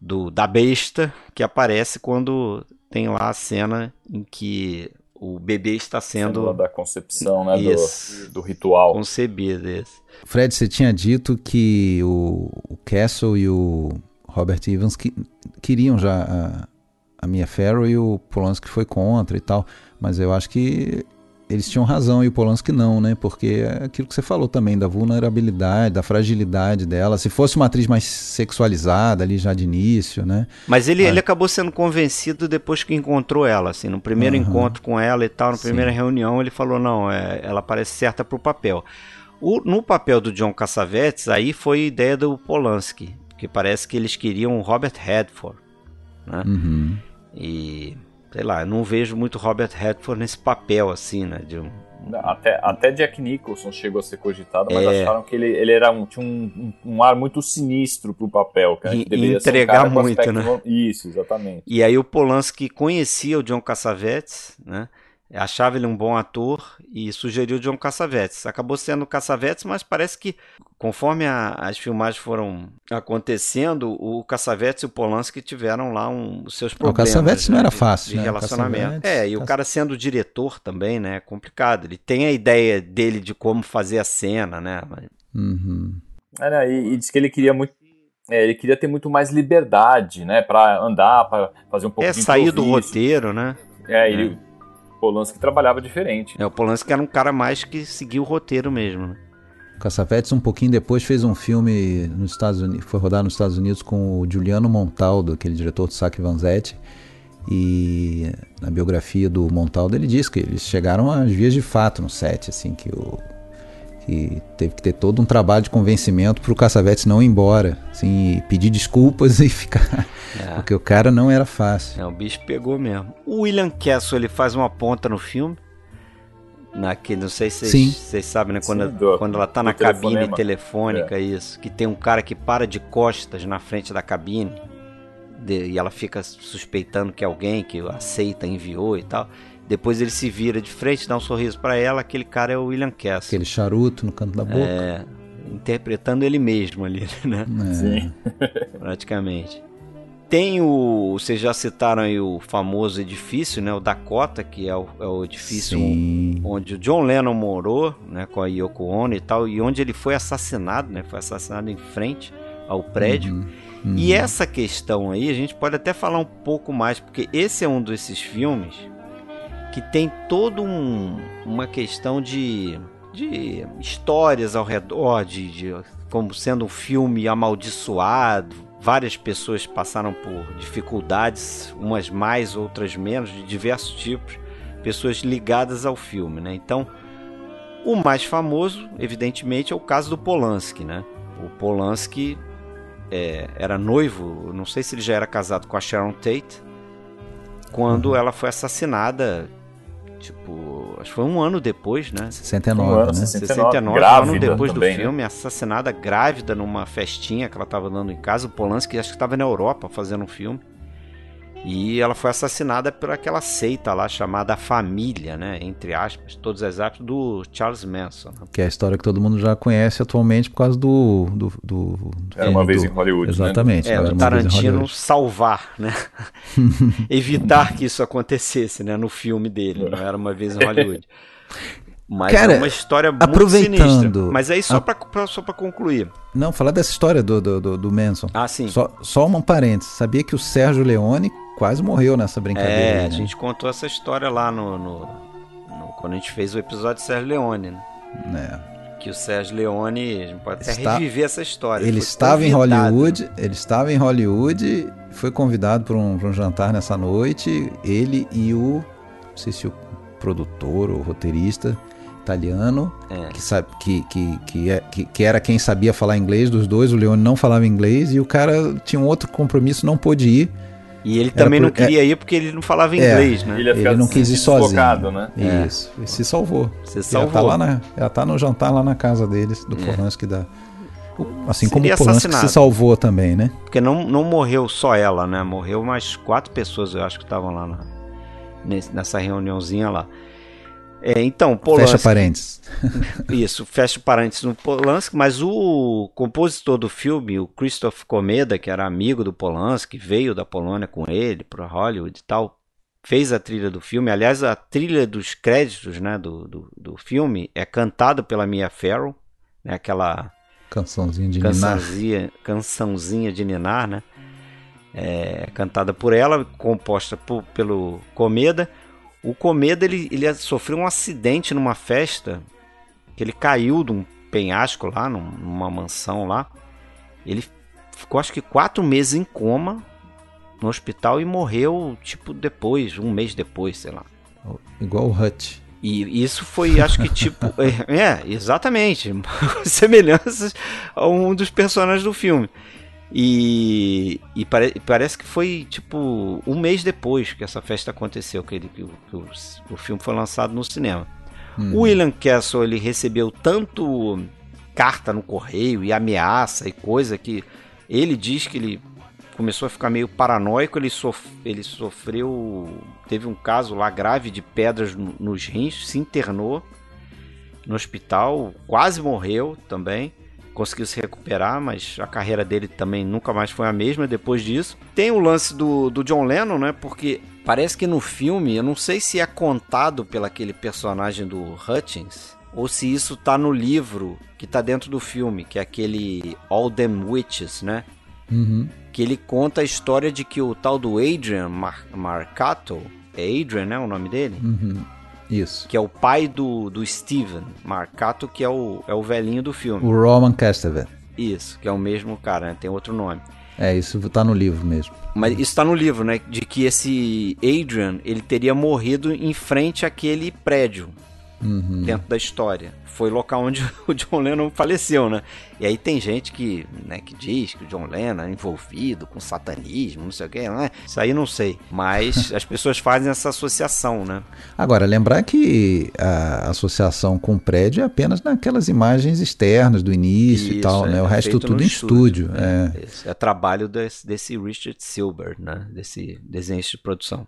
do, da besta que aparece quando tem lá a cena em que o bebê está Sendo sendo da concepção, né? Isso. Do, do ritual. concebido. Esse. Fred, você tinha dito que o, o Castle e o Robert Evans que, queriam já a, a Mia Farrow e o Polanski foi contra e tal, mas eu acho que eles tinham razão e o Polanski não, né? Porque é aquilo que você falou também da vulnerabilidade, da fragilidade dela. Se fosse uma atriz mais sexualizada ali já de início, né? Mas ele, Ah. ele acabou sendo convencido depois que encontrou ela, assim, no primeiro Aham. encontro com ela e tal, na Sim. primeira reunião, ele falou, não, é, ela parece certa papel. O- no papel do John Cassavetes, aí foi ideia do Polanski, que parece que eles queriam o Robert Redford, né? Uhum. E, sei lá, eu não vejo muito Robert Redford nesse papel, assim, né, de um... Até, até Jack Nicholson chegou a ser cogitado, mas É. acharam que ele, ele era um, tinha um, um, um ar muito sinistro pro papel. Cara, E- um entregar com muito, né? Isso, exatamente. E aí o Polanski conhecia o John Cassavetes, né? Achava ele um bom ator e sugeriu o John Cassavetes. Acabou sendo o Cassavetes, mas parece que conforme a- as filmagens foram acontecendo, o Cassavetes e o Polanski tiveram lá um, os seus O problemas. Cassavetes não né, era de- fácil, de né? O relacionamento. É, e o cara sendo diretor também, né? É complicado. Ele tem a ideia dele de como fazer a cena, né? Mas- Uhum. É, né, e, e diz que ele queria muito. é, ele queria ter muito mais liberdade, né? Pra andar, pra fazer um pouco É de sair do roteiro, né? É, ele. Polanski trabalhava diferente. É, o Polanski era um cara mais que seguia o roteiro mesmo, né? Cassavetes um pouquinho depois fez um filme nos Estados Unidos, foi rodar nos Estados Unidos com o Giuliano Montaldo, aquele diretor do Saque Vanzetti. E na biografia do Montaldo ele diz que eles chegaram às vias de fato no set, assim, que o que teve que ter todo um trabalho de convencimento para o Cassavetes não ir embora, assim, e pedir desculpas e ficar, É. porque o cara não era fácil. É, o bicho pegou mesmo. O William Castle, ele faz uma ponta no filme. Naquele, não sei se vocês vocês sabem, né? Quando, Sim, do- quando ela tá na cabine telefonema. telefônica, isso. Que tem um cara que para de costas na frente da cabine. de- e ela fica suspeitando que é alguém que aceita, enviou e tal. Depois ele se vira de frente, dá um sorriso pra ela. Aquele cara é o William Castle. Aquele charuto no canto da boca. É, interpretando ele mesmo ali, né? É. Sim. praticamente. Tem o. Vocês já citaram aí o famoso edifício, né? O Dakota, que é o, é o edifício Sim. onde o John Lennon morou, né? Com a Yoko Ono e tal, e onde ele foi assassinado, né? Foi assassinado em frente ao prédio. Uhum. Uhum. E essa questão aí, a gente pode até falar um pouco mais, porque esse é um desses filmes que tem todo um, uma questão de, de histórias ao redor, de, de como sendo um filme amaldiçoado. Várias pessoas passaram por dificuldades, umas mais, outras menos, de diversos tipos, pessoas ligadas ao filme, né? Então, o mais famoso, evidentemente, é o caso do Polanski, né? O Polanski é, era noivo, não sei se ele já era casado com a Sharon Tate, quando Uhum. ela foi assassinada, tipo, acho que foi um ano depois, né? 69, Um ano, né? 69, 69, um ano grávida depois também, do né? filme, assassinada grávida numa festinha que ela estava dando em casa. O Polanski acho que estava na Europa fazendo um filme. E ela foi assassinada por aquela seita lá chamada Família, né? Entre aspas, todas as aspas, do Charles Manson. né? Que é a história que todo mundo já conhece atualmente por causa do. do, do- do Era uma filme vez do- em Hollywood, né? Exatamente. É, Era do Tarantino salvar, né? Evitar que isso acontecesse, né? No filme dele, não era uma vez em Hollywood. Mas Cara, é uma história muito aproveitando- sinistra. Mas aí só a- pra, pra- só pra concluir. Não, falar dessa história do, do, do, do Manson. Ah, sim. Só, só uma parênteses. Sabia que o Sérgio Leone quase morreu nessa brincadeira. É, aí, a né? gente contou essa história lá no, no- no- quando a gente fez o episódio de Sérgio Leone, né? É. Que o Sérgio Leone, a gente pode até Está- reviver essa história. Ele estava em. Hollywood, ele estava em Hollywood, foi convidado para um, um jantar nessa noite, ele e o, não sei se o produtor ou roteirista italiano, É. que, sabe, que, que, que, é- que, que era quem sabia falar inglês dos dois, o Leone não falava inglês e o cara tinha um outro compromisso, não pôde ir. E ele Era também por- não queria ir porque ele não falava É. inglês, né? Ele ia ficar Ele não quis ir sozinho. né? É. Isso, e se salvou. Você Ela salvou. tá, lá na, ela tá no jantar lá na casa deles, do Polanski da... Assim como Seria o Polanski se salvou também, né? Porque não, não morreu só ela, né? Morreu mais quatro pessoas, eu acho que estavam lá na- nessa reuniãozinha lá. É, então, Polanski. Fecha parênteses. Isso, fecha parênteses no Polanski, mas o compositor do filme, o Christoph Komeda, que era amigo do Polanski, veio da Polônia com ele para Hollywood e tal, fez a trilha do filme. Aliás, a trilha dos créditos né, do, do, do filme é cantada pela Mia Farrow, né, aquela Cançãozinha de Ninar. cançãozinha, cançãozinha de Ninar, né? É, cantada por ela, composta por- pelo Comeda. O Comeda ele, ele sofreu um acidente numa festa que ele caiu de um penhasco lá, num- numa mansão lá. Ele ficou acho que quatro meses em coma no hospital e morreu tipo depois, um mês depois, sei lá. Igual o Hutch. E isso foi, acho que tipo. é, é, exatamente. Semelhanças a um dos personagens do filme. E, e pare- parece que foi tipo um mês depois que essa festa aconteceu, que, ele, que o, que o, o filme foi lançado no cinema. O William Castle ele recebeu tanto carta no correio e ameaça e coisa que ele diz que ele começou a ficar meio paranoico, ele, sof ele sofreu. Teve um caso lá grave de pedras no- nos rins, se internou no hospital, quase morreu também. Conseguiu se recuperar, mas a carreira dele também nunca mais foi a mesma depois disso. Tem o lance do, do John Lennon, né? Porque parece que no filme, eu não sei se é contado pelo aquele personagem do Hutchins, ou se isso tá no livro que tá dentro do filme, que é aquele All Them Witches, né? Uhum. que ele conta a história de que o tal do Adrian Mar Marcato, é Adrian, né, o nome dele? Uhum. Isso. Que é o pai do, do Steven Marcato, que é o, é o velhinho do filme. O Roman Castevet. Isso, que é o mesmo cara, né? tem outro nome. É, isso tá no livro mesmo. Mas isso tá no livro, né? De que esse Adrian, ele teria morrido em frente àquele prédio Uhum. dentro da história. Foi o local onde o John Lennon faleceu, né? E aí tem gente que, né, que diz que o John Lennon é envolvido com satanismo, não sei o que, né? Isso aí não sei. Mas as pessoas fazem essa associação, né? Agora, lembrar que a associação com o prédio é apenas naquelas imagens externas do início e Isso, tal, é, né? O é resto tudo em estúdio. é. É, esse é trabalho desse, desse Richard Silber, né? Desse desenhista de produção.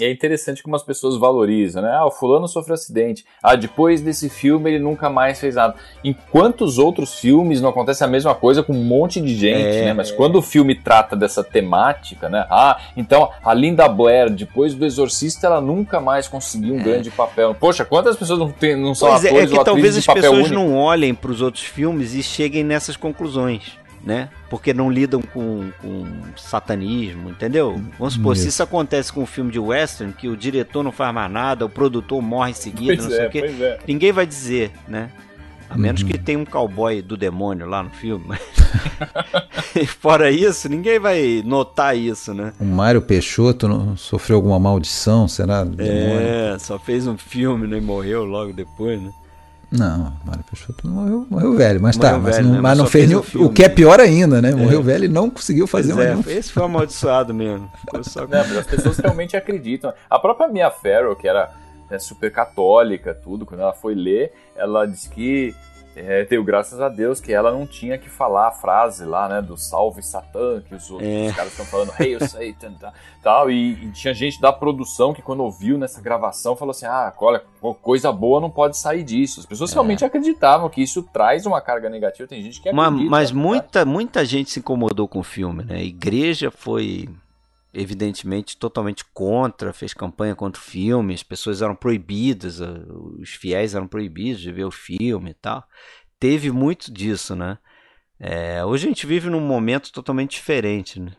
E é interessante como as pessoas valorizam, né? Ah, o fulano sofreu acidente. Ah, depois desse filme ele nunca mais fez nada. Em quantos outros filmes não acontece a mesma coisa com um monte de gente, É, né? Mas quando o filme trata dessa temática, né? Ah, então a Linda Blair, depois do Exorcista, ela nunca mais conseguiu um grande papel. Poxa, quantas pessoas não, tem, não são Pois é, é atores que ou talvez as pessoas único? não olhem para os outros filmes e cheguem nessas conclusões, né? Porque não lidam com, com satanismo, entendeu? Vamos supor, se Isso. isso acontece com um filme de western, que o diretor não faz mais nada, o produtor morre em seguida, Pois não sei é, o quê, é. ninguém vai dizer, né? A menos Uhum. que tenha um cowboy do demônio lá no filme. Fora isso, ninguém vai notar isso, né? O Mário Peixoto não- sofreu alguma maldição, será? demônio? É, só fez um filme né, e morreu logo depois, né? Não, o Mário Peixoto não morreu, morreu velho, mas Morreu tá, mas velho, não, né? mas Mas não fez fez nenhum, o filme, o que é pior ainda, né? Morreu velho e não conseguiu fazer Pois é, nenhum. esse foi amaldiçoado mesmo. Ficou só Não, mas as pessoas realmente acreditam. A própria Mia Farrow, que era né, super católica, tudo, quando ela foi ler, ela disse que É, deu graças a Deus que ela não tinha que falar a frase lá, né, do salve Satã, que os outros É. os caras estão falando, Hail Satan, tá, tal, e, e tinha gente da produção que quando ouviu nessa gravação falou assim, ah, olha, co- coisa boa não pode sair disso. As pessoas realmente acreditavam que isso traz uma carga negativa, tem gente que acredita. mas né? muita, muita gente se incomodou com o filme, né? A igreja foi evidentemente totalmente contra, fez campanha contra o filme, as pessoas eram proibidas, os fiéis eram proibidos de ver o filme e tal. Teve muito disso, né? É, hoje a gente vive num momento totalmente diferente, né?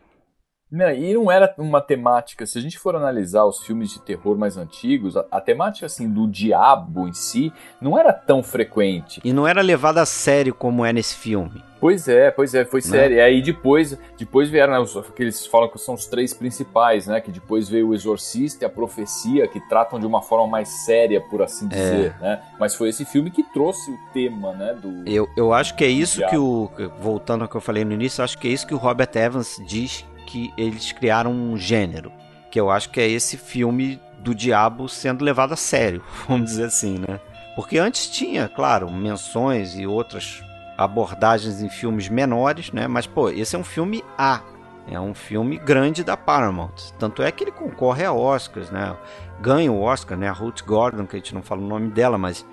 Não, e não era uma temática, se a gente for analisar os filmes de terror mais antigos, a, a temática assim do diabo em si não era tão frequente. E não era levado a sério como é nesse filme. Pois é, pois é, foi sério. E aí depois, depois vieram né, os, que eles falam que são os três principais, né? Que depois veio o Exorcista e a Profecia, que tratam de uma forma mais séria, por assim dizer, né? Mas foi esse filme que trouxe o tema, né? Do Eu, eu acho que é isso que o. Voltando ao que eu falei no início, acho que é isso que o Robert Evans diz que eles criaram um gênero. Que eu acho que é esse filme do diabo sendo levado a sério, vamos dizer assim, né? Porque antes tinha, claro, menções e outras abordagens em filmes menores, né? Mas, pô, esse é um filme A. É um filme grande da Paramount. Tanto é que ele concorre a Oscars, né? Ganha o Oscar, né? A Ruth Gordon, que a gente não fala o nome dela, mas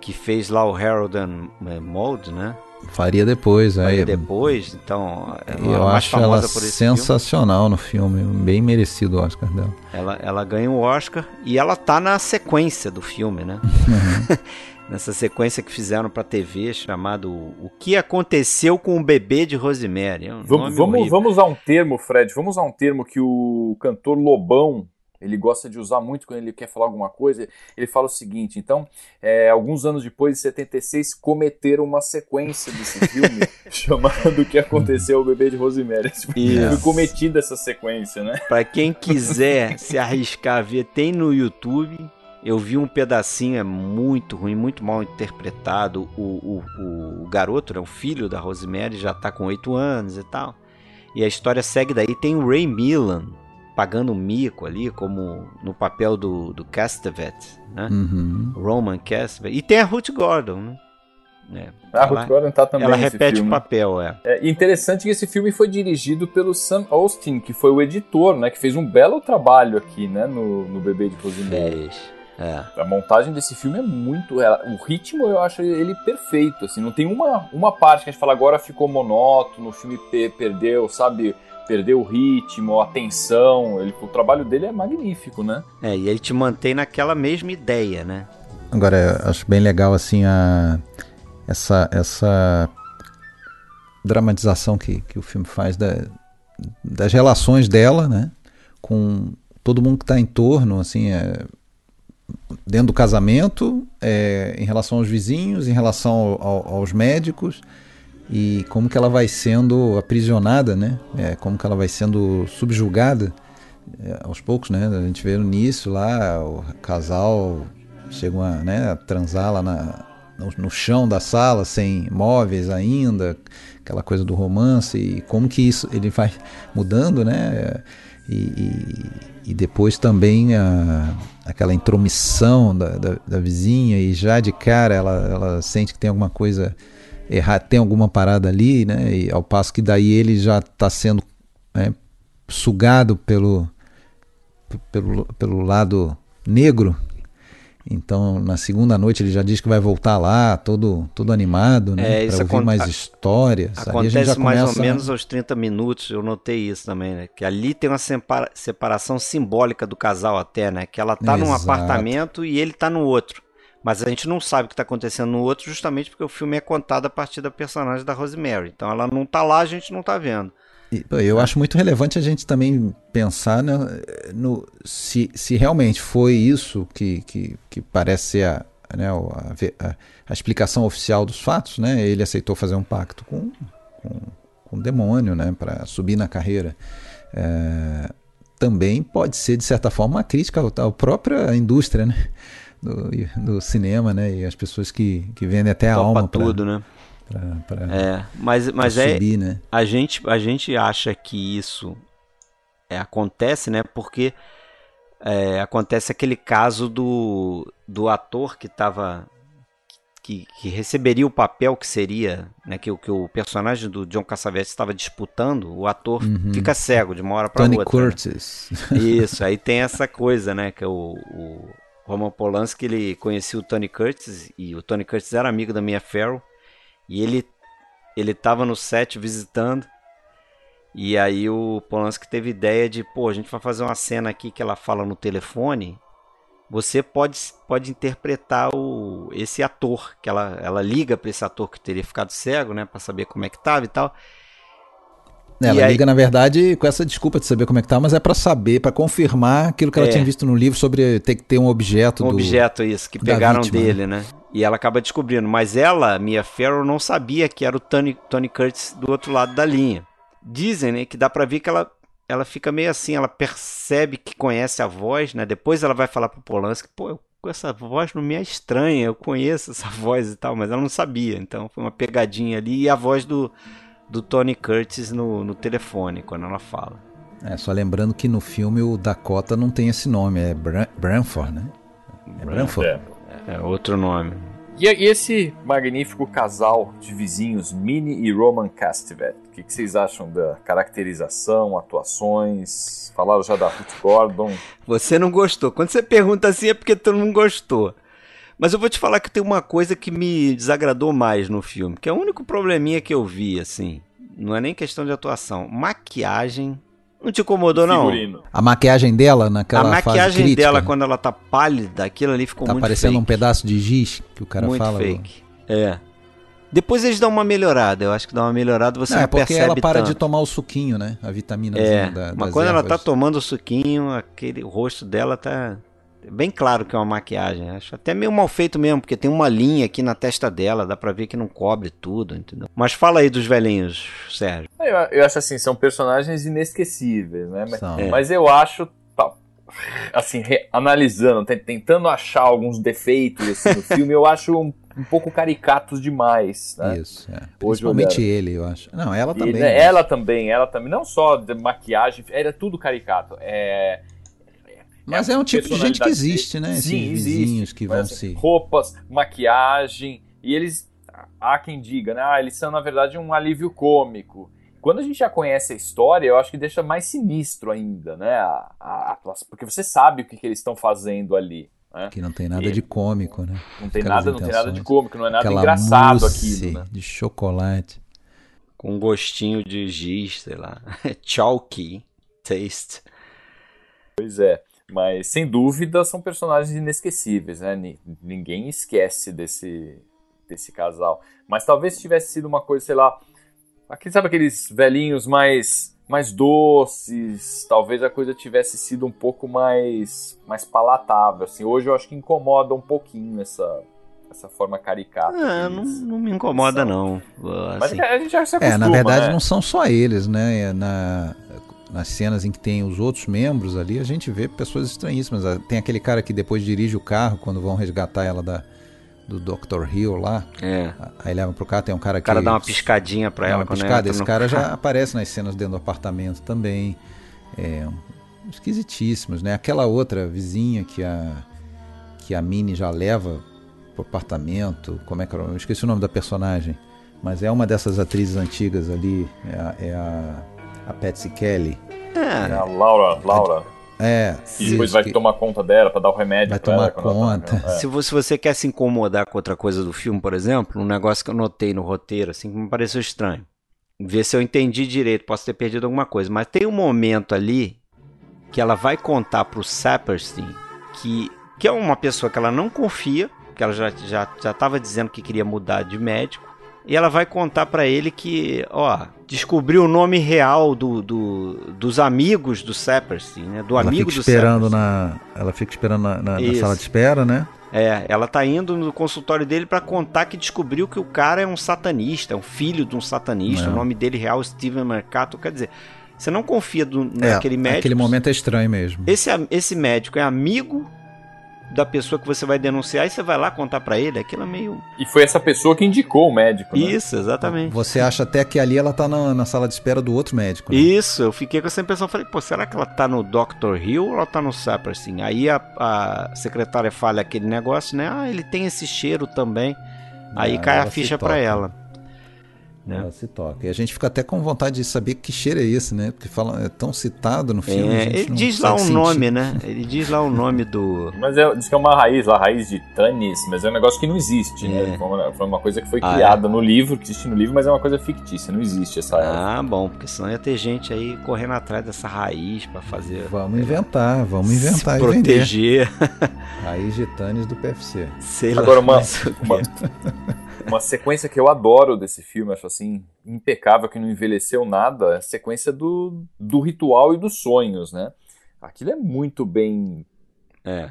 que fez lá o Harold and Maude, né? Faria depois, Aí aí. depois, então, ela é Eu mais acho ela esse filme. sensacional no filme, bem merecido o Oscar dela. Ela, ela ganha o Oscar e ela tá na sequência do filme, né? Nessa sequência que fizeram pra TV chamado O que aconteceu com o bebê de Rosemary. É um Vamos, vamos, vamos usar um termo, Fred, vamos usar um termo que o cantor Lobão ele gosta de usar muito quando ele quer falar alguma coisa. Ele fala o seguinte: então, é, alguns anos depois, em 76, cometeram uma sequência desse filme chamado O que aconteceu ao bebê de Rosemary. Foi cometida essa sequência, né? Pra quem quiser se arriscar a ver, tem no YouTube. Eu vi um pedacinho, é muito ruim, muito mal interpretado. O, o, o, garoto, né, o filho da Rosemary, já tá com 8 anos e tal. E a história segue daí. Tem o Ray Millan pagando um mico ali, como no papel do, do Castevet, né? Uhum. Roman Castevet. E tem a Ruth Gordon, né? É, A ela, Ruth Gordon tá também ela nesse repete filme. o papel, é. É interessante que esse filme foi dirigido pelo Sam Austin, que foi o editor, né? Que fez um belo trabalho aqui, né? No, no Bebê de Rosemary. Fez. É. A montagem desse filme é muito. ela- O ritmo eu acho ele perfeito. Assim, não tem uma, uma parte que a gente fala agora ficou monótono, o filme pe- perdeu, sabe? Perdeu o ritmo, a tensão. Ele, o trabalho dele é magnífico, né? É, e ele te mantém naquela mesma ideia, né? Agora, eu acho bem legal assim a essa essa dramatização que, que o filme faz da, das relações dela, né, com todo mundo que está em torno, assim, é, dentro do casamento, é, em relação aos vizinhos, em relação ao- ao- aos médicos e como que ela vai sendo aprisionada, né, é, como que ela vai sendo subjugada é, aos poucos, né, a gente vê no início lá o casal chegam a, né, a transar lá na, no, no chão da sala, sem móveis ainda, aquela coisa do romance, e como que isso ele vai mudando, né? E, e, e depois também a, aquela intromissão da, da, da vizinha, e já de cara ela, ela sente que tem alguma coisa errada, tem alguma parada ali, né? E ao passo que daí ele já está sendo né, sugado pelo, pelo, pelo lado negro então, na segunda noite ele já diz que vai voltar lá, todo, todo animado, né? É, pra ouvir mais histórias. Ali a gente Acontece mais ou começa- menos aos 30 minutos, eu notei isso também, né? Que ali tem uma separa- separação simbólica do casal até, né? Que ela tá num Exato. apartamento e ele tá no outro. Mas a gente não sabe o que tá acontecendo no outro justamente porque o filme é contado a partir da personagem da Rosemary. Então ela não tá lá, a gente não tá vendo. Eu acho muito relevante a gente também pensar né, no, se, se realmente foi isso que, que, que parece ser a, né, a, a- a explicação oficial dos fatos. Né? Ele aceitou fazer um pacto com, com, com o demônio né, para subir na carreira. É, também pode ser, de certa forma, uma crítica à à própria indústria né, do, do cinema né, e as pessoas que, que vendem até a Topa alma tudo, né? É, mas, mas é, subir. Né? a gente, a gente acha que isso é, acontece, né? Porque é, acontece aquele caso do, do ator que estava que, que receberia o papel que seria, né, que, o- que o personagem do John Cassavetes estava disputando, o ator fica cego de uma hora para Tony outra. né? Curtis. Isso, aí tem essa coisa, né? Que é o, o Roman Polanski, ele conhecia o Tony Curtis e o Tony Curtis era amigo da Mia Farrow e ele ele tava no set visitando e aí o Polanski teve ideia de, pô, a gente vai fazer uma cena aqui que ela fala no telefone. Você pode, pode interpretar o, esse ator, que ela, ela liga para esse ator que teria ficado cego, né, para saber como é que tava e tal. Ela E aí- liga, na verdade, com essa desculpa de saber como é que tá, mas é pra saber, pra confirmar aquilo que ela É. tinha visto no livro sobre ter que ter um objeto um do... objeto isso que pegaram vítima, dele, né? E ela acaba descobrindo, mas ela, Mia Farrow, não sabia que era o Tony, Tony Curtis do outro lado da linha. Dizem, né, que dá pra ver que ela ela fica meio assim, ela percebe que conhece a voz, né? Depois ela vai falar pro Polanski, pô, eu- essa voz não me é estranha, eu conheço essa voz e tal, mas ela não sabia. Então foi uma pegadinha ali e a voz do do Tony Curtis no, no telefone quando ela fala. É, só lembrando que no filme o Dakota não tem esse nome, é Bran Branford, né? É Branford. É. É outro nome. E, e esse magnífico casal de vizinhos, Minnie e Roman Castevet, o que, que vocês acham da caracterização, atuações? Falaram já da Ruth Gordon. Você não gostou. Quando você pergunta assim é porque tu não gostou. Mas eu vou te falar que tem uma coisa que me desagradou mais no filme, que é o único probleminha que eu vi, assim. Não é nem questão de atuação. Maquiagem. Não te incomodou, não? Figurino. A maquiagem dela naquela A fase maquiagem crítica, dela, né? quando ela tá pálida, aquilo ali ficou tá muito parecendo fake. um pedaço de giz que o cara muito fala. fake. É. Depois eles dão uma melhorada. Eu acho que dá uma melhorada, você Não, não, é porque percebe ela para tanto. de tomar o suquinho, né? A vitamina É, da, mas quando ela tá ervas. tomando o suquinho, aquele o rosto dela tá bem claro que é uma maquiagem. Acho até meio mal feito mesmo, porque tem uma linha aqui na testa dela, dá pra ver que não cobre tudo, entendeu? Mas fala aí dos velhinhos, Sérgio. Eu, eu acho assim, são personagens inesquecíveis, né? Mas. É. mas eu acho, assim, analisando, te- tentando achar alguns defeitos assim, no filme, eu acho um, um pouco caricatos demais, né? Isso, é. Hoje Principalmente olhando. ele, eu acho. Não, ela E, também. né, ela também, ela também, não só de maquiagem, era tudo caricato. É, Mas é um tipo de gente que existe, né? Sim, Esses existe. vizinhos que Mas, vão assim, se. Roupas, maquiagem, e eles, há quem diga, né? Ah, eles são na verdade um alívio cômico. Quando a gente já conhece a história, eu acho que deixa mais sinistro ainda, né? A, a atuação, porque você sabe o que, que eles estão fazendo ali. Né? Que não tem nada E- de cômico, né? Não tem Aquelas nada, não tem nada de cômico, não é nada Aquela engraçado mousse aquilo, né? de chocolate. Com um gostinho de giz, sei lá. Chalky taste. Pois é. Mas sem dúvida são personagens inesquecíveis, né? Ni- Ninguém esquece desse, desse casal. Mas talvez tivesse sido uma coisa, sei lá. Aqui, sabe aqueles velhinhos mais, mais doces? Talvez a coisa tivesse sido um pouco mais, mais palatável. Assim. Hoje eu acho que incomoda um pouquinho essa, essa forma caricata. Ah, não, não me incomoda, são. não. Mas Assim, a gente já se acostuma, É, na verdade né? não são só eles, né? É Na, nas cenas em que tem os outros membros ali, a gente vê pessoas estranhíssimas. Ah, Tem aquele cara que depois dirige o carro quando vão resgatar ela da, do Dr. Hill lá. é. Aí leva pro carro, tem um cara O que. cara dá uma piscadinha pra ela uma piscada. Esse no cara já aparece nas cenas dentro do apartamento também. É, esquisitíssimos, né? Aquela outra vizinha que a, que a Minnie já leva pro apartamento. Como é que era? Eu esqueci o nome da personagem. Mas é uma dessas atrizes antigas ali. É a, é a, a Patsy Kelly. É, A Laura, Laura. É. E depois vai que tomar conta dela pra dar o remédio vai pra ela. tomar quando ela tá- conta. é. Se você, se você quer se incomodar com outra coisa do filme, por exemplo, um negócio que eu notei no roteiro, assim, que me pareceu estranho. Ver se eu entendi direito, posso ter perdido alguma coisa. Mas tem um momento ali que ela vai contar pro Saperstein que, que é uma pessoa que ela não confia, que ela já, já, já tava dizendo que queria mudar de médico. E ela vai contar pra ele que, ó, descobriu o nome real do, do- dos amigos do Saperstein, né? Do ela amigo fica do esperando na, ela fica esperando na, na- na sala de espera, né? É, ela tá indo no consultório dele pra contar que descobriu que o cara é um satanista, é um filho de um satanista. É. O nome dele real é Steven Mercato. Quer dizer, você não confia do, É, naquele médico. Aquele momento é estranho mesmo. Esse, esse médico é amigo da pessoa que você vai denunciar e você vai lá contar pra ele. Aquilo é meio. E foi essa pessoa que indicou o médico, né? Isso, exatamente. Você acha até que ali ela tá na, na sala de espera do outro médico. né? Isso, eu fiquei com essa impressão. Falei, pô, será que ela tá no Dr. Hill ou ela tá no Saperstein? Aí a, a secretária fala aquele negócio, né? Ah, ele tem esse cheiro também. Aí Ah, cai a ficha pra ela. Né? Ela se toca. E a gente fica até com vontade de saber que cheiro é esse, né? Porque fala, é tão citado no filme. a É, gente ele não diz lá sentir. nome, né? Ele diz lá o nome do. Mas é, diz que é uma raiz, lá, raiz de Tanis, mas é um negócio que não existe, É. né? Foi uma, foi uma coisa que foi Ah, criada no livro, que existe no livro, mas é uma coisa fictícia, não existe essa. Ah, bom, porque senão ia ter gente aí correndo atrás dessa raiz pra fazer. Vamos inventar, vamos se inventar e vender. proteger. Raiz de Tânis do PFC. Sei lá. Agora, uma, quê. uma, uma sequência que eu adoro desse filme, acho assim, impecável, que não envelheceu nada, é a sequência do, do ritual e dos sonhos, né? Aquilo é muito bem É.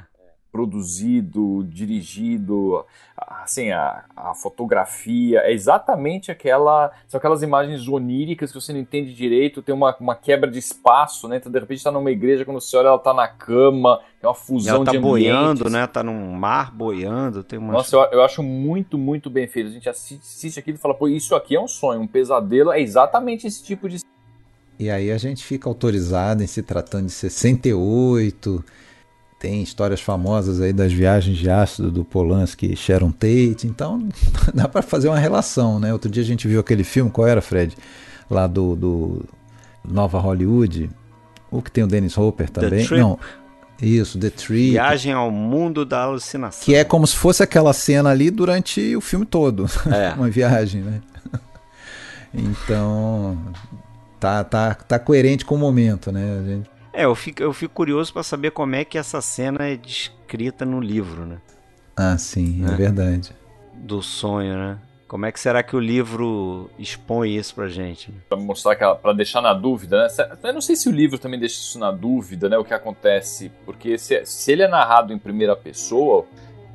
produzido, dirigido, assim, a, a fotografia, é exatamente aquela, são aquelas imagens oníricas que você não entende direito, tem uma, uma quebra de espaço, né, então de repente está numa igreja, quando você olha ela tá na cama, tem uma E fusão ela tá de boiando, né? Tá num mar boiando. Tem uma. Nossa, eu, eu acho muito, muito bem feito, a gente assiste, assiste aquilo e fala, pô, isso aqui é um sonho, um pesadelo, é exatamente esse tipo de E aí a gente fica autorizado em se tratando de 68. Tem histórias famosas aí das viagens de ácido do Polanski e Sharon Tate. Então dá para fazer uma relação, né? Outro dia a gente viu aquele filme, qual era, Fred? Lá do, do Nova Hollywood. O que tem o Dennis Hopper também. Não. Isso, The Tree. Viagem ao mundo da alucinação. Que é como se fosse aquela cena ali durante o filme todo. É. Uma viagem, né? Então, tá, tá, tá coerente com o momento, né? A gente- É, eu fico, eu fico curioso pra saber como é que essa cena é descrita no livro, né? Ah, sim, é, É. verdade. Do sonho, né? Como é que será que o livro expõe isso pra gente? né? Pra mostrar que para deixar na dúvida, né? Eu não sei se o livro também deixa isso na dúvida, né? O que acontece, porque se, se ele é narrado em primeira pessoa,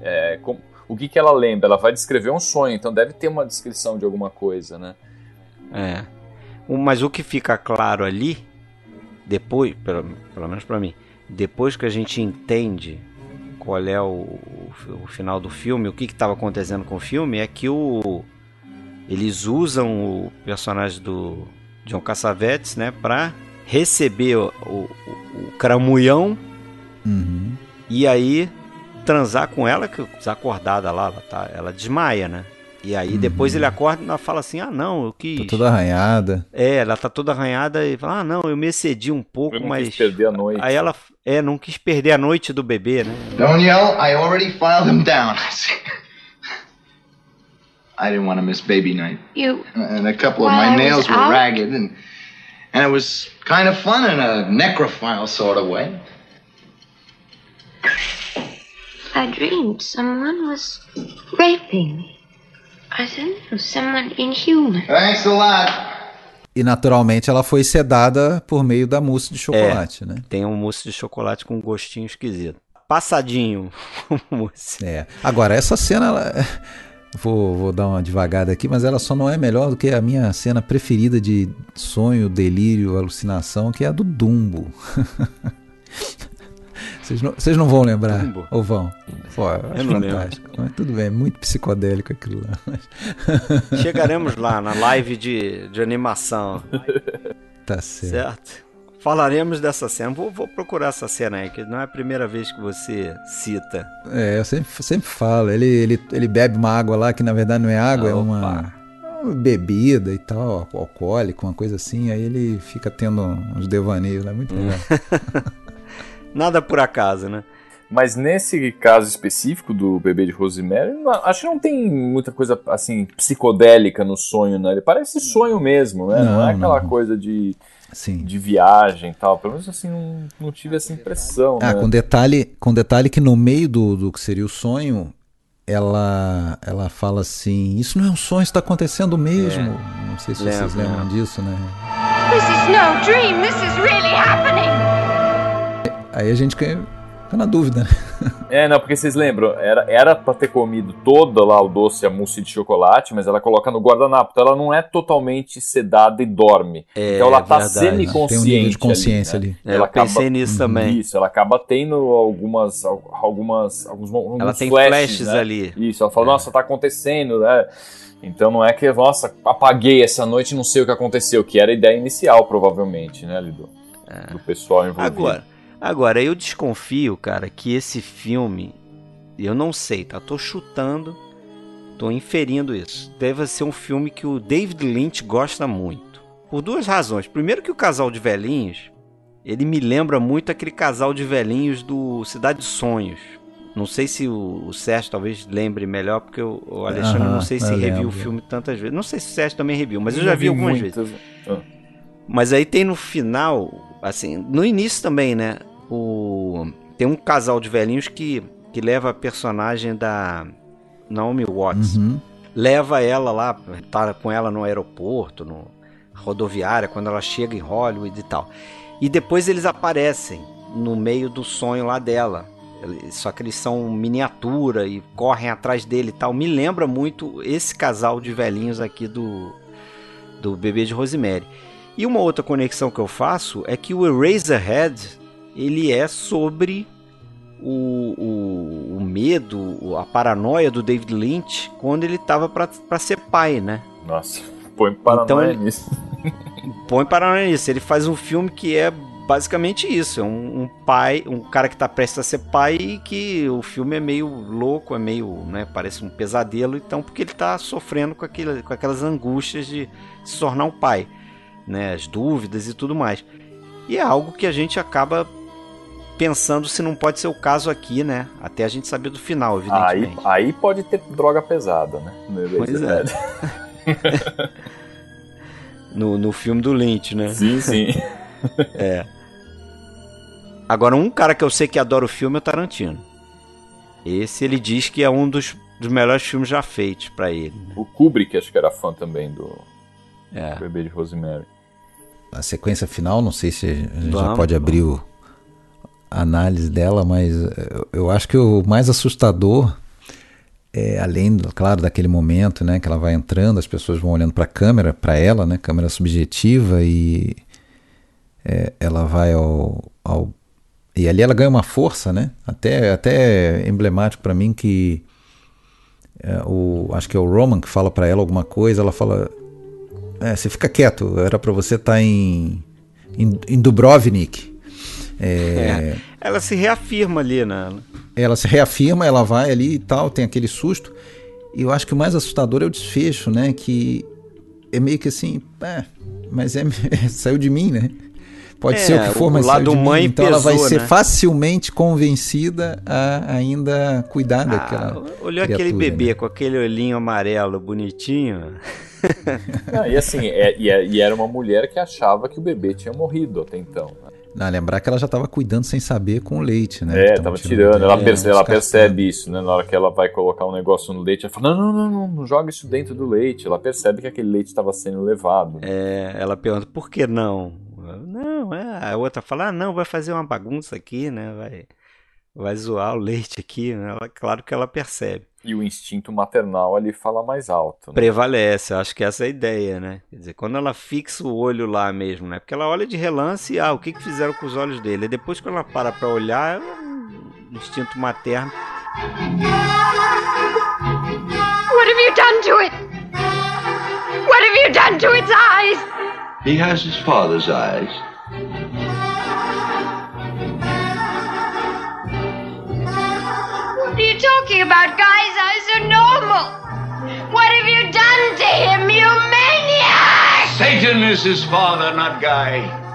é, com- o que que ela lembra? Ela vai descrever um sonho, então deve ter uma descrição de alguma coisa, né? É. Mas o que fica claro ali, depois, pelo, pelo menos pra mim, depois que a gente entende qual é o, o, final do filme, o que estava acontecendo com o filme, é que o, eles usam o personagem do John Cassavetes, né, pra receber o, o, o Uhum. e aí transar com ela, que acordada lá, ela, tá, ela desmaia, né? E aí depois ele acorda e ela fala assim: ah, não, eu quis. Tá toda arranhada. É, ela tá toda arranhada e fala: ah, não, eu me excedi um pouco, Eu não mas. quis perder a noite. Aí ela é, não quis perder a noite do bebê, né? Don't yell, I already filed him down. I didn't want to miss baby night. You. And a couple of my nails were out? ragged, and, and it was kind of fun in a necrophile sort of way. I dreamed someone was raping me. I don't know, someone inhuman. Thanks a lot. E naturalmente ela foi sedada por meio da mousse de chocolate, né? Tem um mousse de chocolate com um gostinho esquisito. Passadinho o mousse. É. Agora, essa cena, ela- vou, vou dar uma devagada aqui, mas ela só não é melhor do que a minha cena preferida de sonho, delírio, alucinação, que é a do Dumbo. Vocês não, vocês não vão lembrar, Dumbo? ou vão? Pô, eu não lembro. Mas tudo bem, é muito psicodélico aquilo lá. mas Chegaremos lá na live de, de animação, tá certo. certo? Falaremos dessa cena. Vou, vou procurar essa cena aí, que não é a primeira vez que você cita. É, eu sempre, sempre falo. Ele, ele, ele bebe uma água lá que na verdade não é água, é uma, uma bebida e tal, alcoólica, uma coisa assim. Aí ele fica tendo uns devaneios lá, muito legal. Nada por acaso, né? Mas nesse caso específico do bebê de Rosemary, acho que não tem muita coisa assim psicodélica no sonho, né? Ele parece sonho mesmo, né? Não, Não, é aquela não. coisa de, Sim. de viagem e tal. Pelo menos assim, não, não tive essa impressão, Ah, né? com detalhe, com detalhe que no meio do, do que seria o sonho, ela, ela fala assim: Isso não é um sonho, isso está acontecendo mesmo. Não sei se vocês Lembro, lembram disso, né? This is no dream. This is really happening. Aí a gente fica fica na dúvida, né? É, não, porque vocês lembram, era, era pra ter comido toda lá o doce, a mousse de chocolate, mas ela coloca no guardanapo, então ela não é totalmente sedada e dorme. É, então ela tá semiconsciente. Tem um nível de consciência ali. ali. né? É, Ela eu pensei acaba- nisso também. Isso, ela acaba tendo algumas, algumas, alguns, alguns Ela tem flashes, flashes né? ali. Isso, ela fala, nossa, tá acontecendo, né? Então não é que, nossa, apaguei essa noite e não sei o que aconteceu, que era a ideia inicial, provavelmente, né, Lido? Do pessoal envolvido. Agora, agora, eu desconfio, cara, que esse filme, eu não sei, tá? Tô chutando, tô inferindo isso. Deve ser um filme que o David Lynch gosta muito. Por duas razões. Primeiro que o casal de velhinhos, ele me lembra muito aquele casal de velhinhos do Cidade dos Sonhos. Não sei se o, o Sérgio talvez lembre melhor, porque o, o Alexandre Aham, não sei se eu reviu lembro. o filme tantas vezes. Não sei se o Sérgio também reviu, mas eu já vi algumas vezes. Ah, Mas aí tem no final, assim, no início também, né? O tem um casal de velhinhos que que leva a personagem da Naomi Watts, Uhum. leva ela lá, tá com ela no aeroporto, no rodoviária, quando ela chega em Hollywood e tal. E depois eles aparecem no meio do sonho lá dela. Só que eles são miniatura e correm atrás dele e tal. Me lembra muito esse casal de velhinhos aqui do, do bebê de Rosemary. E uma outra conexão que eu faço é que o Eraserhead ele é sobre o, o, o medo, a paranoia do David Lynch quando ele estava para ser pai, né? Nossa, põe paranoia Então ele- nisso. Põe paranoia nisso. Ele faz um filme que é basicamente isso. É um, um pai, um cara que está prestes a ser pai e que o filme é meio louco, é meio, né? Parece um pesadelo. Então, porque ele está sofrendo com, aquele, com aquelas angústias de se tornar um pai, né? As dúvidas e tudo mais. E é algo que a gente acaba pensando se não pode ser o caso aqui, né? Até a gente saber do final, Aí, evidentemente. aí pode ter droga pesada, né? No Pois é. No, no filme do Lynch, né? Sim, sim. Agora, um cara que eu sei que adora o filme é o Tarantino. Esse ele diz que é um dos, dos melhores filmes já feitos pra ele. né? O Kubrick, acho que era fã também do É. Bebê de Rosemary. A sequência final, não sei se a gente já Vamos, pode abrir o, a análise dela, mas eu, eu acho que o mais assustador é além, claro, daquele momento, né, que ela vai entrando, as pessoas vão olhando para a câmera, para ela, né, câmera subjetiva e é, ela vai ao, ao e ali ela ganha uma força, né? Até até emblemático para mim que é, o acho que é o Roman que fala para ela alguma coisa, ela fala é, você fica quieto, era pra você estar em, em, em Dubrovnik. É, Ela se reafirma ali, né? Ela se reafirma, ela vai ali e tal, tem aquele susto. E eu acho que o mais assustador é o desfecho, né? Que é meio que assim, é, mas é, saiu de mim, né? Pode É, ser o que for, o mas lado saiu de mãe mim. Então ela vai pesou, ser né? facilmente convencida a ainda cuidar daquela. Ah, olhou aquele criatura, bebê né? com aquele olhinho amarelo bonitinho. Não, e assim, é- e, é- e era uma mulher que achava que o bebê tinha morrido até então. Não, lembrar que ela já estava cuidando sem saber com o leite, né? É, Que tava tavam tirando. Ela, é, perce- ela percebe isso, né? Na hora que ela vai colocar um negócio no leite, ela fala: não, não, não, não, não joga isso dentro do leite. Ela percebe que aquele leite estava sendo levado. É, ela pergunta, por que não? Não, é. A outra fala, ah, não, vai fazer uma bagunça aqui, né? Vai, vai zoar o leite aqui. né? Ela, claro que ela percebe. E o instinto maternal ali fala mais alto. Né? Prevalece, acho que essa é a ideia, né? Quer dizer, quando ela fixa o olho lá mesmo, né? Porque ela olha de relance e, ah, o que, que fizeram com os olhos dele? E depois, quando ela para pra olhar, é um instinto materno. What have you done to it? What have you done to its eyes? He has his father's eyes. Are talking about? Guy's eyes are normal. What have you done to him, you maniac? Satan is his father, not Guy.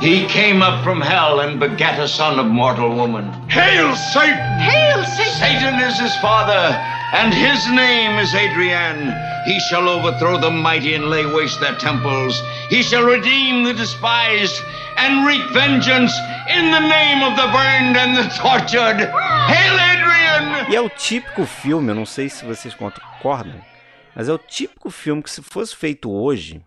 He came up from hell and begat a son of mortal woman. Hail Satan! Hail Satan! Satan is his father, and his name is Adrian. He shall overthrow the mighty and lay waste their temples. He shall redeem the despised and wreak vengeance in the name of the burned and the tortured. Hail Adrian! E é o típico filme, eu não sei se vocês concordam, mas é o típico filme que se fosse feito hoje,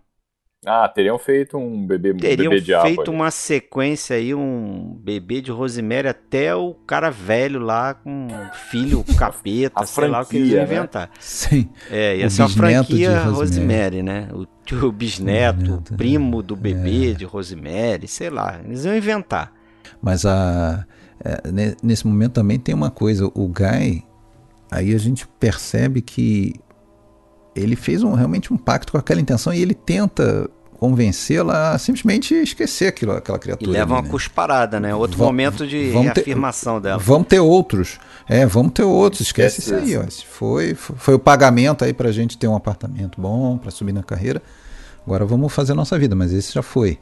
Ah, teriam feito um bebê, um teriam bebê diabo. feito uma sequência aí, um bebê de Rosemary até o cara velho lá com um filho capeta, sei lá o que eles iam franquia, né? inventar. Sim. É, ia O ser uma bisneto de franquia Rosemary. Rosemary, né? O, o bisneto, Bisneto, o primo do bebê de Rosemary, sei lá. Eles iam inventar. Mas a, é, ne- nesse momento também tem uma coisa, o Guy, aí a gente percebe que ele fez um, realmente um pacto com aquela intenção e ele tenta convencê-la a simplesmente esquecer aquilo, aquela E criatura. leva ali, uma né? cusparada, né? Outro momento de reafirmação dela. Vamos ter outros. É, vamos ter outros. Esquece isso Esquece aí, ó. Esse Foi, foi, foi o pagamento aí pra gente ter um apartamento bom, pra subir na carreira. Agora vamos fazer a nossa vida, mas esse já foi.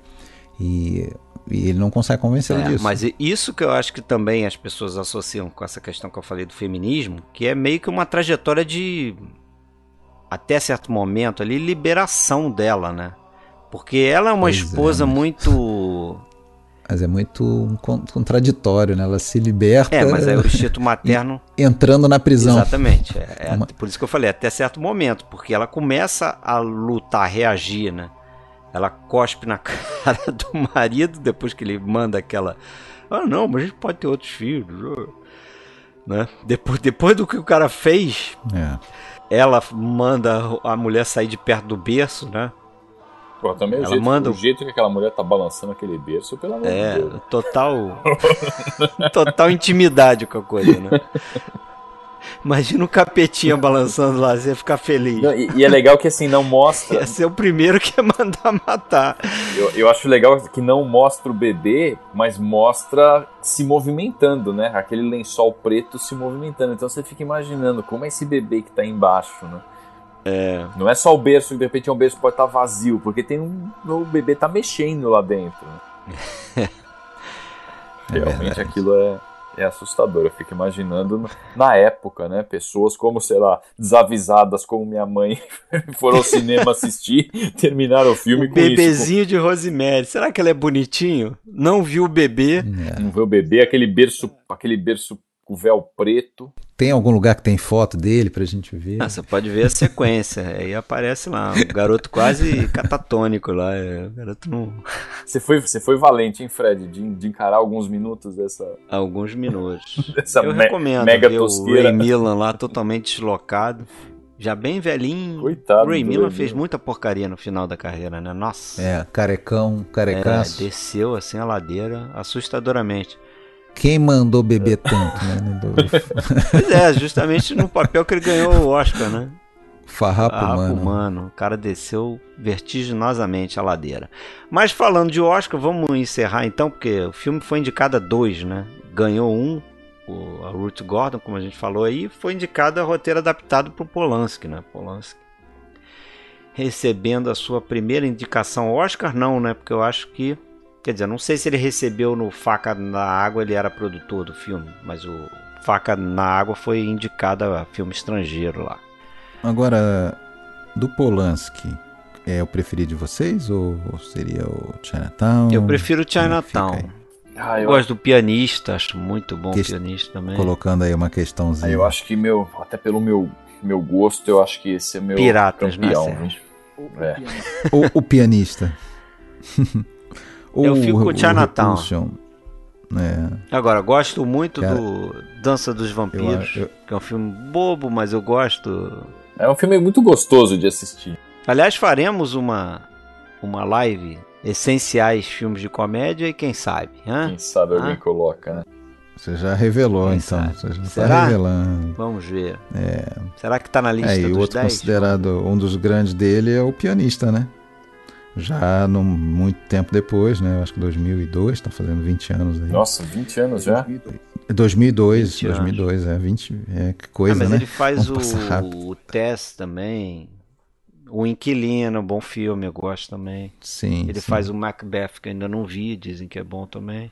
E, e ele não consegue convencê-la É, disso. mas i- isso que eu acho que também as pessoas associam com essa questão que eu falei do feminismo, que é meio que uma trajetória de até certo momento ali liberação dela, né? Porque ela é uma Pois é, esposa mas- muito Mas é muito con- contraditório, né? Ela se liberta É, mas é o instinto materno. entrando na prisão. Exatamente. É, é Uma- por isso que eu falei, até certo momento, porque ela começa a lutar, reagir, né? Ela cospe na cara do marido depois que ele manda aquela. Ah, não, mas a gente pode ter outros filhos. ah", Né? Depois, depois do que o cara fez, É. ela manda a mulher sair de perto do berço, né? Pô, também o Ela jeito, manda- o jeito que aquela mulher tá balançando aquele berço, pelo amor É, de Deus. total. total intimidade com a coisa, né? Imagina o capetinha balançando lá, você ia ficar feliz. Não, e, e é legal que assim, não mostra. Ia ser o primeiro que ia mandar matar. Eu, eu acho legal que não mostra o bebê, mas mostra se movimentando, né? Aquele lençol preto se movimentando. Então você fica imaginando como é esse bebê que tá embaixo, né? É. Não é só o berço, que de repente é um berço que pode estar vazio, porque tem um. O bebê tá mexendo lá dentro. né? Realmente verdade. aquilo é, é assustador. Eu fico imaginando na época, né? Pessoas como, sei lá, desavisadas como minha mãe foram ao cinema assistir, terminaram o filme O com isso. bebezinho de Rosemary. Será que ele é bonitinho? Não viu o bebê. É. Não vê o bebê, aquele berço, aquele berço com véu preto. Tem algum lugar que tem foto dele pra gente ver? Ah, você pode ver a sequência. Aí aparece lá, um garoto quase catatônico lá. é, O garoto não. Você foi, você foi valente, hein, Fred, de, de encarar alguns minutos dessa. Alguns minutos. Essa Eu me- recomendo mega ver o tosqueira. Ray Millan lá totalmente deslocado. Já bem velhinho. Coitado O Ray Ray fez muita porcaria no final da carreira, né? Nossa. É, carecão, É, carecaço. desceu assim a ladeira assustadoramente. Quem mandou beber tanto, né? Pois é, justamente no papel que ele ganhou o Oscar, né? Farrapo Ah, humano. mano, o cara desceu vertiginosamente a ladeira. Mas falando de Oscar, vamos encerrar então, porque o filme foi indicado a dois, né? Ganhou um, o, a Ruth Gordon, como a gente falou aí, foi indicado a roteiro adaptado pro Polanski, né? Polanski recebendo a sua primeira indicação Oscar, não, né? Porque eu acho que, quer dizer, não sei se ele recebeu no Faca na Água, ele era produtor do filme, mas o Faca na Água foi indicado a filme estrangeiro lá. Agora, do Polanski, é o preferido de vocês ou seria o Chinatown? Eu prefiro Como é Chinatown. Ah, Eu gosto do pianista, acho muito bom o Que- pianista também. Colocando aí uma ah, questãozinha. eu acho que meu. Até pelo meu, meu gosto, eu acho que esse é meu Piratas, né, campeão. Viu? É. O, o pianista. Eu fico com Chinatown. Repulsion. É, Agora, gosto muito Cara, do Dança dos Vampiros, eu- que é um filme bobo, mas eu gosto. É um filme muito gostoso de assistir. Aliás, faremos uma, uma live essenciais filmes de comédia e quem sabe, hã? Quem sabe alguém Ah. coloca, né? você já revelou, Quem então. sabe? Você já Será? tá revelando. Vamos ver. Será que tá na lista É, e o dos outro 10? considerado um dos grandes dele é o pianista, né? Já no, muito tempo depois, né? Eu acho que 2002, tá fazendo 20 anos aí. Nossa, 20 anos já? 2002, 20 anos. 2002, é 20, é que Ah, coisa, mas né? ele faz Vamos o, o Tess também. O Inquilino, bom filme, eu gosto também. Sim, Ele sim, faz o Macbeth, que eu ainda não vi, dizem que é bom também.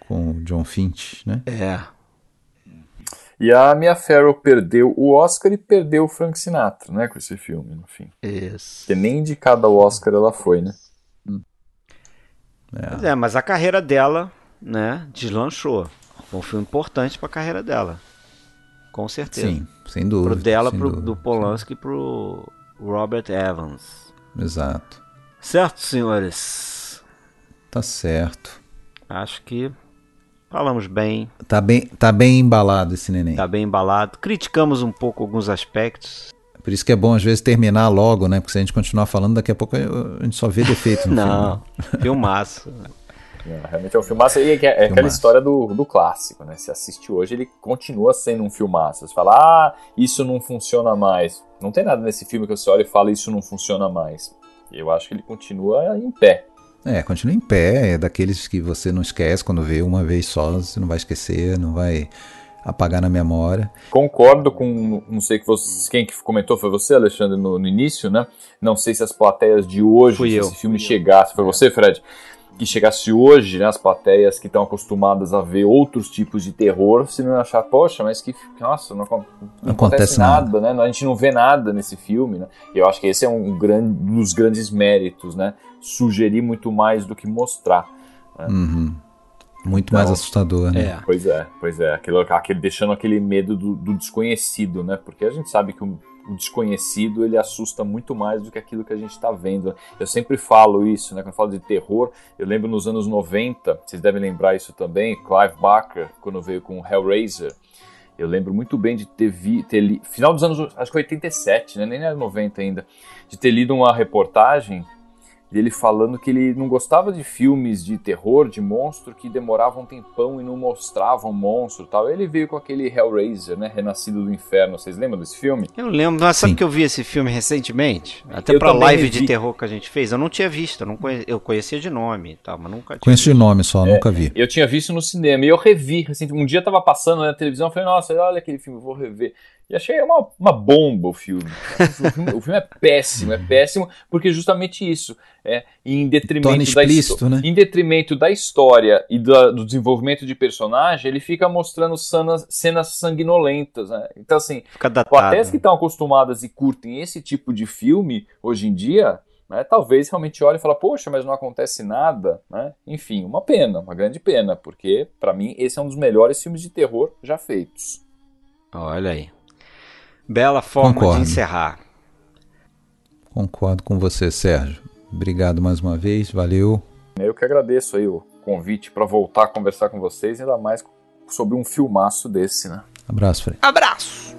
com o John Finch, né? É. E a Mia Farrow perdeu o Oscar e perdeu o Frank Sinatra, né? Com esse filme, no fim. Isso. Porque nem indicada ao Oscar ela foi, né? Pois é, mas a carreira dela, né, deslanchou. Foi um filme importante pra carreira dela. Com certeza. Sim, sem dúvida. Pro dela, pro, dúvida. do Polanski e pro Robert Evans. Exato. Certo, senhores? Tá certo. Acho que falamos bem, Tá bem, tá bem embalado esse neném. tá bem embalado. Criticamos um pouco alguns aspectos. Por isso que é bom às vezes terminar logo, né? Porque se a gente continuar falando, daqui a pouco a gente só vê defeito no Não, filme. filmaço. É, realmente é um filmaço. E é, é aquela Filmaço. história do, do clássico, né? Se assiste hoje, ele continua sendo um filmaço. Você fala, ah, isso não funciona mais. Não tem nada nesse filme que você olha e fala, isso não funciona mais. Eu acho que ele continua em pé. É, continua em pé, é daqueles que você não esquece quando vê uma vez só, você não vai esquecer, não vai apagar na memória. Concordo com, não sei que você, quem que comentou, foi você, Alexandre, no, no início, né? Não sei se as plateias de hoje, Fui se eu. esse filme chegasse, foi você, Fred? Que chegasse hoje, né, as plateias que estão acostumadas a ver outros tipos de terror, se não achar, poxa, mas que, nossa, não, acon- não acontece acontece nada, né? A gente não vê nada nesse filme, né? E eu acho que esse é um grande, um dos grandes méritos, né? Sugerir muito mais do que mostrar. Uhum. Muito mais Então, assustador, né? É. Pois é, pois é. Aquilo, aquele, deixando aquele medo do, do desconhecido, né? Porque a gente sabe que o, o desconhecido ele assusta muito mais do que aquilo que a gente está vendo. Eu sempre falo isso, né? Quando eu falo de terror, eu lembro nos anos 90, vocês devem lembrar isso também, Clive Barker, quando veio com Hellraiser. Eu lembro muito bem de ter vi, ter li, final dos anos, acho que 87, né? Nem era 90 ainda, de ter lido uma reportagem dele falando que ele não gostava de filmes de terror, de monstro, que demoravam um tempão e não mostravam monstro e tal. Ele veio com aquele Hellraiser, né? Renascido do Inferno. Vocês lembram desse filme? Eu lembro, mas sabe Sim. que eu vi esse filme recentemente? Até Eu pra live revi. de terror que a gente fez. Eu não tinha visto, eu, não conhe... eu conhecia de nome e tal, mas nunca tinha. Conheço de nome só, nunca vi. Eu tinha visto no cinema e eu revi. Assim, um dia tava passando na televisão, eu falei, nossa, olha aquele filme, eu vou rever. E achei uma, uma bomba o filme. O filme. o filme é péssimo, é péssimo, porque justamente isso. É, em detrimento da né? Em detrimento da história e da- do desenvolvimento de personagem, ele fica mostrando cenas, cenas sanguinolentas. Né? Então, assim, plateias que estão acostumadas e curtem esse tipo de filme hoje em dia, né, talvez realmente olhem e falem, poxa, mas não acontece nada, né? Enfim, uma pena, uma grande pena, porque pra mim esse é um dos melhores filmes de terror já feitos. Olha aí. Bela forma Concordo. de encerrar. Concordo com você, Sérgio. Obrigado mais uma vez, valeu. Eu que agradeço aí o convite pra voltar a conversar com vocês, ainda mais sobre um filmaço desse, né? Abraço, Fred. Abraço!